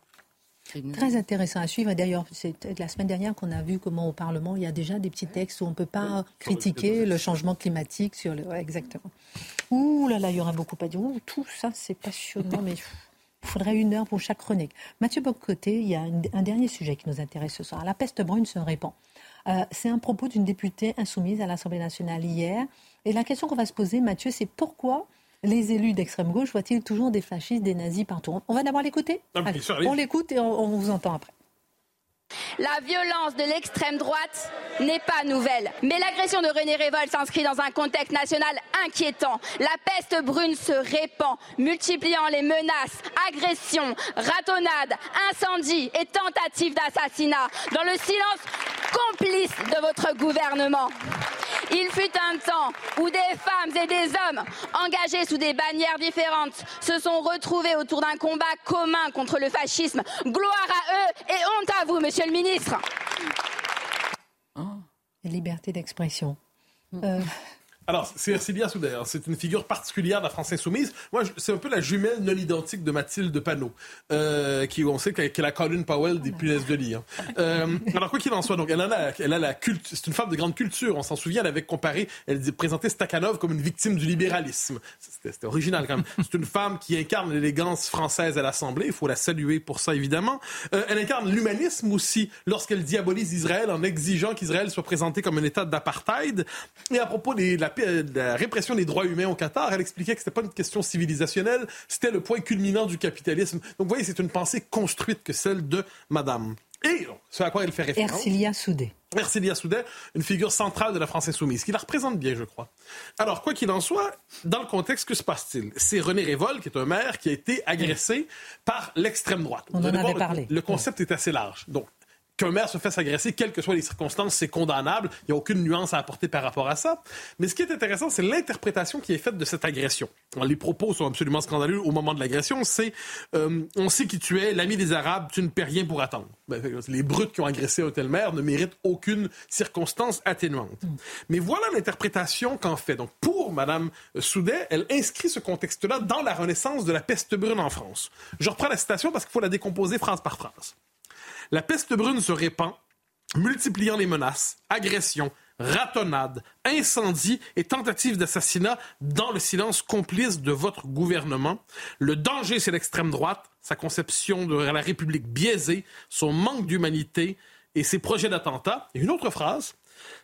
Très intéressant à suivre. D'ailleurs, c'est la semaine dernière qu'on a vu comment au Parlement, il y a déjà des petits textes où on ne peut pas critiquer le changement climatique. sur le... exactement. Ouh là là, il y aura beaucoup à dire. Ouh, tout ça, c'est passionnant, mais il faudrait une heure pour chaque chronique. Mathieu Bocoté, il y a un dernier sujet qui nous intéresse ce soir. La peste brune se répand. Euh, c'est un propos d'une députée insoumise à l'Assemblée nationale hier. Et la question qu'on va se poser, Mathieu, c'est pourquoi les élus d'extrême gauche voient-ils toujours des fascistes, des nazis partout? On va d'abord l'écouter? On l'écoute et on, vous entend après. La violence de l'extrême droite n'est pas nouvelle. Mais l'agression de René Révolte s'inscrit dans un contexte national inquiétant. La peste brune se répand, multipliant les menaces, agressions, ratonnades, incendies et tentatives d'assassinat dans le silence complice de votre gouvernement. Il fut un temps où des femmes et des hommes engagés sous des bannières différentes se sont retrouvés autour d'un combat commun contre le fascisme. Gloire à eux et honte à vous, monsieur le ministre. Liberté d'expression. Euh, alors, c'est Ercilia Souder. C'est une figure particulière de la France insoumise. Moi, c'est un peu la jumelle non identique de Mathilde Panot, euh, qui, on sait qu'elle est la Colin Powell des punaises de lit. Hein. Euh, alors, quoi qu'il en soit, donc, elle a la, elle a la culte, c'est une femme de grande culture. On s'en souvient, elle avait comparé, elle présentait Stakhanov comme une victime du libéralisme. C'était original quand même. C'est une femme qui incarne l'élégance française à l'Assemblée. Il faut la saluer pour ça, évidemment. Euh, elle incarne l'humanisme aussi lorsqu'elle diabolise Israël en exigeant qu'Israël soit présenté comme un État d'apartheid. Et à propos de la euh, la répression des droits humains au Qatar, elle expliquait que ce n'était pas une question civilisationnelle, c'était le point culminant du capitalisme. Donc, vous voyez, c'est une pensée construite que celle de Madame. Et ce à quoi elle fait référence. Ercilia Soudet. Ercilia Soudet, une figure centrale de la France insoumise, qui la représente bien, je crois. Alors, quoi qu'il en soit, dans le contexte, que se passe-t-il? C'est René Révol, qui est un maire, qui a été agressé par l'extrême droite. On en avait parlé. Le, concept est assez large. Donc, qu'un maire se fasse agresser, quelles que soient les circonstances, c'est condamnable. Il n'y a aucune nuance à apporter par rapport à ça. Mais ce qui est intéressant, c'est l'interprétation qui est faite de cette agression. les propos sont absolument scandaleux au moment de l'agression. C'est euh, on sait qui tu es, l'ami des Arabes, tu ne paies rien pour attendre. Ben, les brutes qui ont agressé un tel maire ne méritent aucune circonstance atténuante. Mais voilà l'interprétation qu'en fait. Donc pour Mme Soudet, elle inscrit ce contexte-là dans la renaissance de la peste brune en France. Je reprends la citation parce qu'il faut la décomposer phrase par phrase. La peste brune se répand, multipliant les menaces, agressions, ratonnades, incendies et tentatives d'assassinat dans le silence complice de votre gouvernement. Le danger, c'est l'extrême droite, sa conception de la République biaisée, son manque d'humanité et ses projets d'attentat. Et une autre phrase.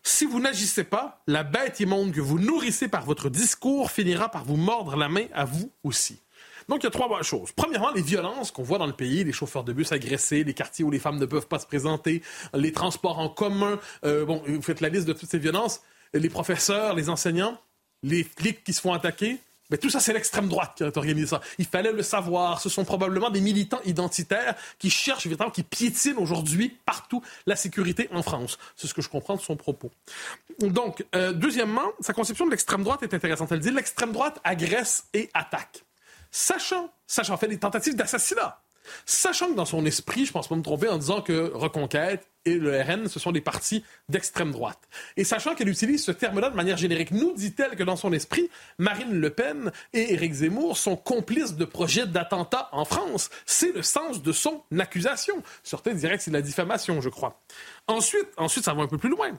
Si vous n'agissez pas, la bête immonde que vous nourrissez par votre discours finira par vous mordre la main à vous aussi. Donc, il y a trois choses. Premièrement, les violences qu'on voit dans le pays, les chauffeurs de bus agressés, les quartiers où les femmes ne peuvent pas se présenter, les transports en commun. Euh, bon, vous faites la liste de toutes ces violences. Les professeurs, les enseignants, les flics qui se font attaquer. Mais tout ça, c'est l'extrême droite qui a organisé ça. Il fallait le savoir. Ce sont probablement des militants identitaires qui cherchent, évidemment, qui piétinent aujourd'hui partout la sécurité en France. C'est ce que je comprends de son propos. Donc, euh, deuxièmement, sa conception de l'extrême droite est intéressante. Elle dit l'extrême droite agresse et attaque sachant, sachant fait des tentatives d'assassinat, sachant que dans son esprit, je pense pas me tromper en disant que Reconquête, et le RN, ce sont des partis d'extrême droite. Et sachant qu'elle utilise ce terme-là de manière générique, nous dit-elle que dans son esprit, Marine Le Pen et Éric Zemmour sont complices de projets d'attentats en France. C'est le sens de son accusation. Certains diraient que c'est de la diffamation, je crois. Ensuite, ensuite, ça va un peu plus loin.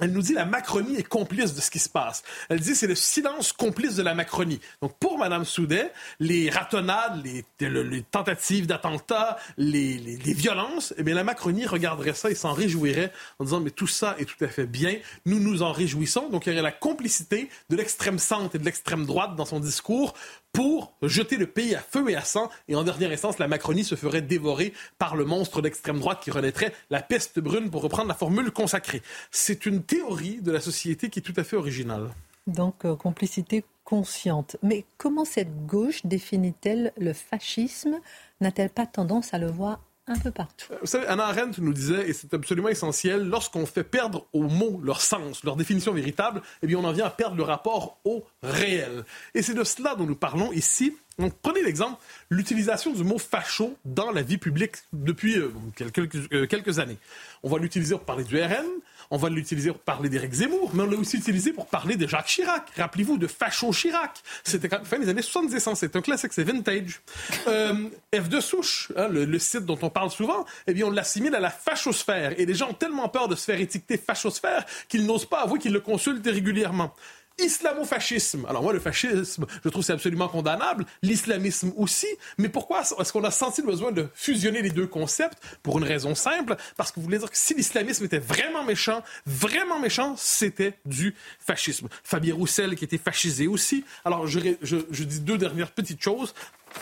Elle nous dit la Macronie est complice de ce qui se passe. Elle dit c'est le silence complice de la Macronie. Donc pour Mme Soudet, les ratonnades, les, tentatives d'attentats, les, violences, eh bien la Macronie regarderait ça et s'en réjouirait en disant mais tout ça est tout à fait bien, nous nous en réjouissons. Donc il y aurait la complicité de l'extrême centre et de l'extrême droite dans son discours pour jeter le pays à feu et à sang. Et en dernière instance, la Macronie se ferait dévorer par le monstre d'extrême droite qui renaîtrait la peste brune, pour reprendre la formule consacrée. C'est une théorie de la société qui est tout à fait originale. Donc, euh, complicité consciente. Mais comment cette gauche définit-elle le fascisme? N'a-t-elle pas tendance à le voir un peu partout. Vous savez, Anna Arendt nous disait, et c'est absolument essentiel, lorsqu'on fait perdre aux mots leur sens, leur définition véritable, eh bien, on en vient à perdre le rapport au réel. Et c'est de cela dont nous parlons ici. Donc, prenez l'exemple, l'utilisation du mot facho dans la vie publique depuis euh, quelques, euh, quelques années. On va l'utiliser pour parler du RN, on va l'utiliser pour parler d'Éric Zemmour, mais on l'a aussi utilisé pour parler de Jacques Chirac. Rappelez-vous de Facho Chirac. C'était fin des années 70, hein. c'est un classique, c'est vintage. Euh, F de souche, hein, le, site dont on parle souvent, eh bien, on l'assimile à la fachosphère. Et les gens ont tellement peur de se faire étiqueter fachosphère qu'ils n'osent pas avouer qu'ils le consultent régulièrement islamofascisme. Alors moi, le fascisme, je trouve c'est absolument condamnable. L'islamisme aussi. Mais pourquoi est-ce qu'on a senti le besoin de fusionner les deux concepts? Pour une raison simple, parce que vous voulez dire que si l'islamisme était vraiment méchant, vraiment méchant, c'était du fascisme. Fabien Roussel qui était fascisé aussi. Alors je, je, je dis deux dernières petites choses.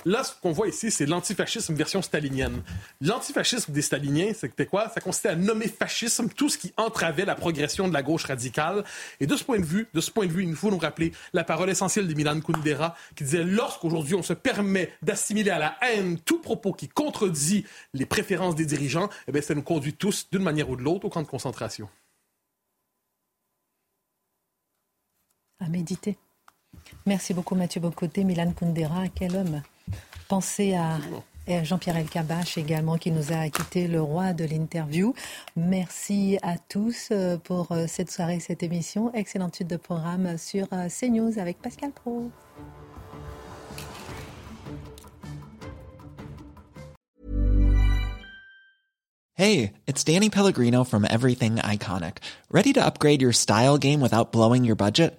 Là, ce qu'on voit ici, c'est l'antifascisme version stalinienne. L'antifascisme des staliniens, c'était quoi? Ça consistait à nommer fascisme tout ce qui entravait la progression de la gauche radicale. Et de ce point de vue, de ce point de vue, il faut nous rappeler la parole essentielle de Milan Kundera qui disait lorsqu'aujourd'hui on se permet d'assimiler à la haine tout propos qui contredit les préférences des dirigeants, eh bien, ça nous conduit tous, d'une manière ou de l'autre, au camp de concentration. À méditer. Merci beaucoup Mathieu Bocoté, Milan Kundera, quel homme Pensez à Jean-Pierre Elkabach également qui nous a quitté le roi de l'interview. Merci à tous euh, pour euh, cette soirée, cette émission. Excellente suite de programme sur euh, CNews avec Pascal Pro. Hey, it's Danny Pellegrino from Everything Iconic. Ready to upgrade your style game without blowing your budget?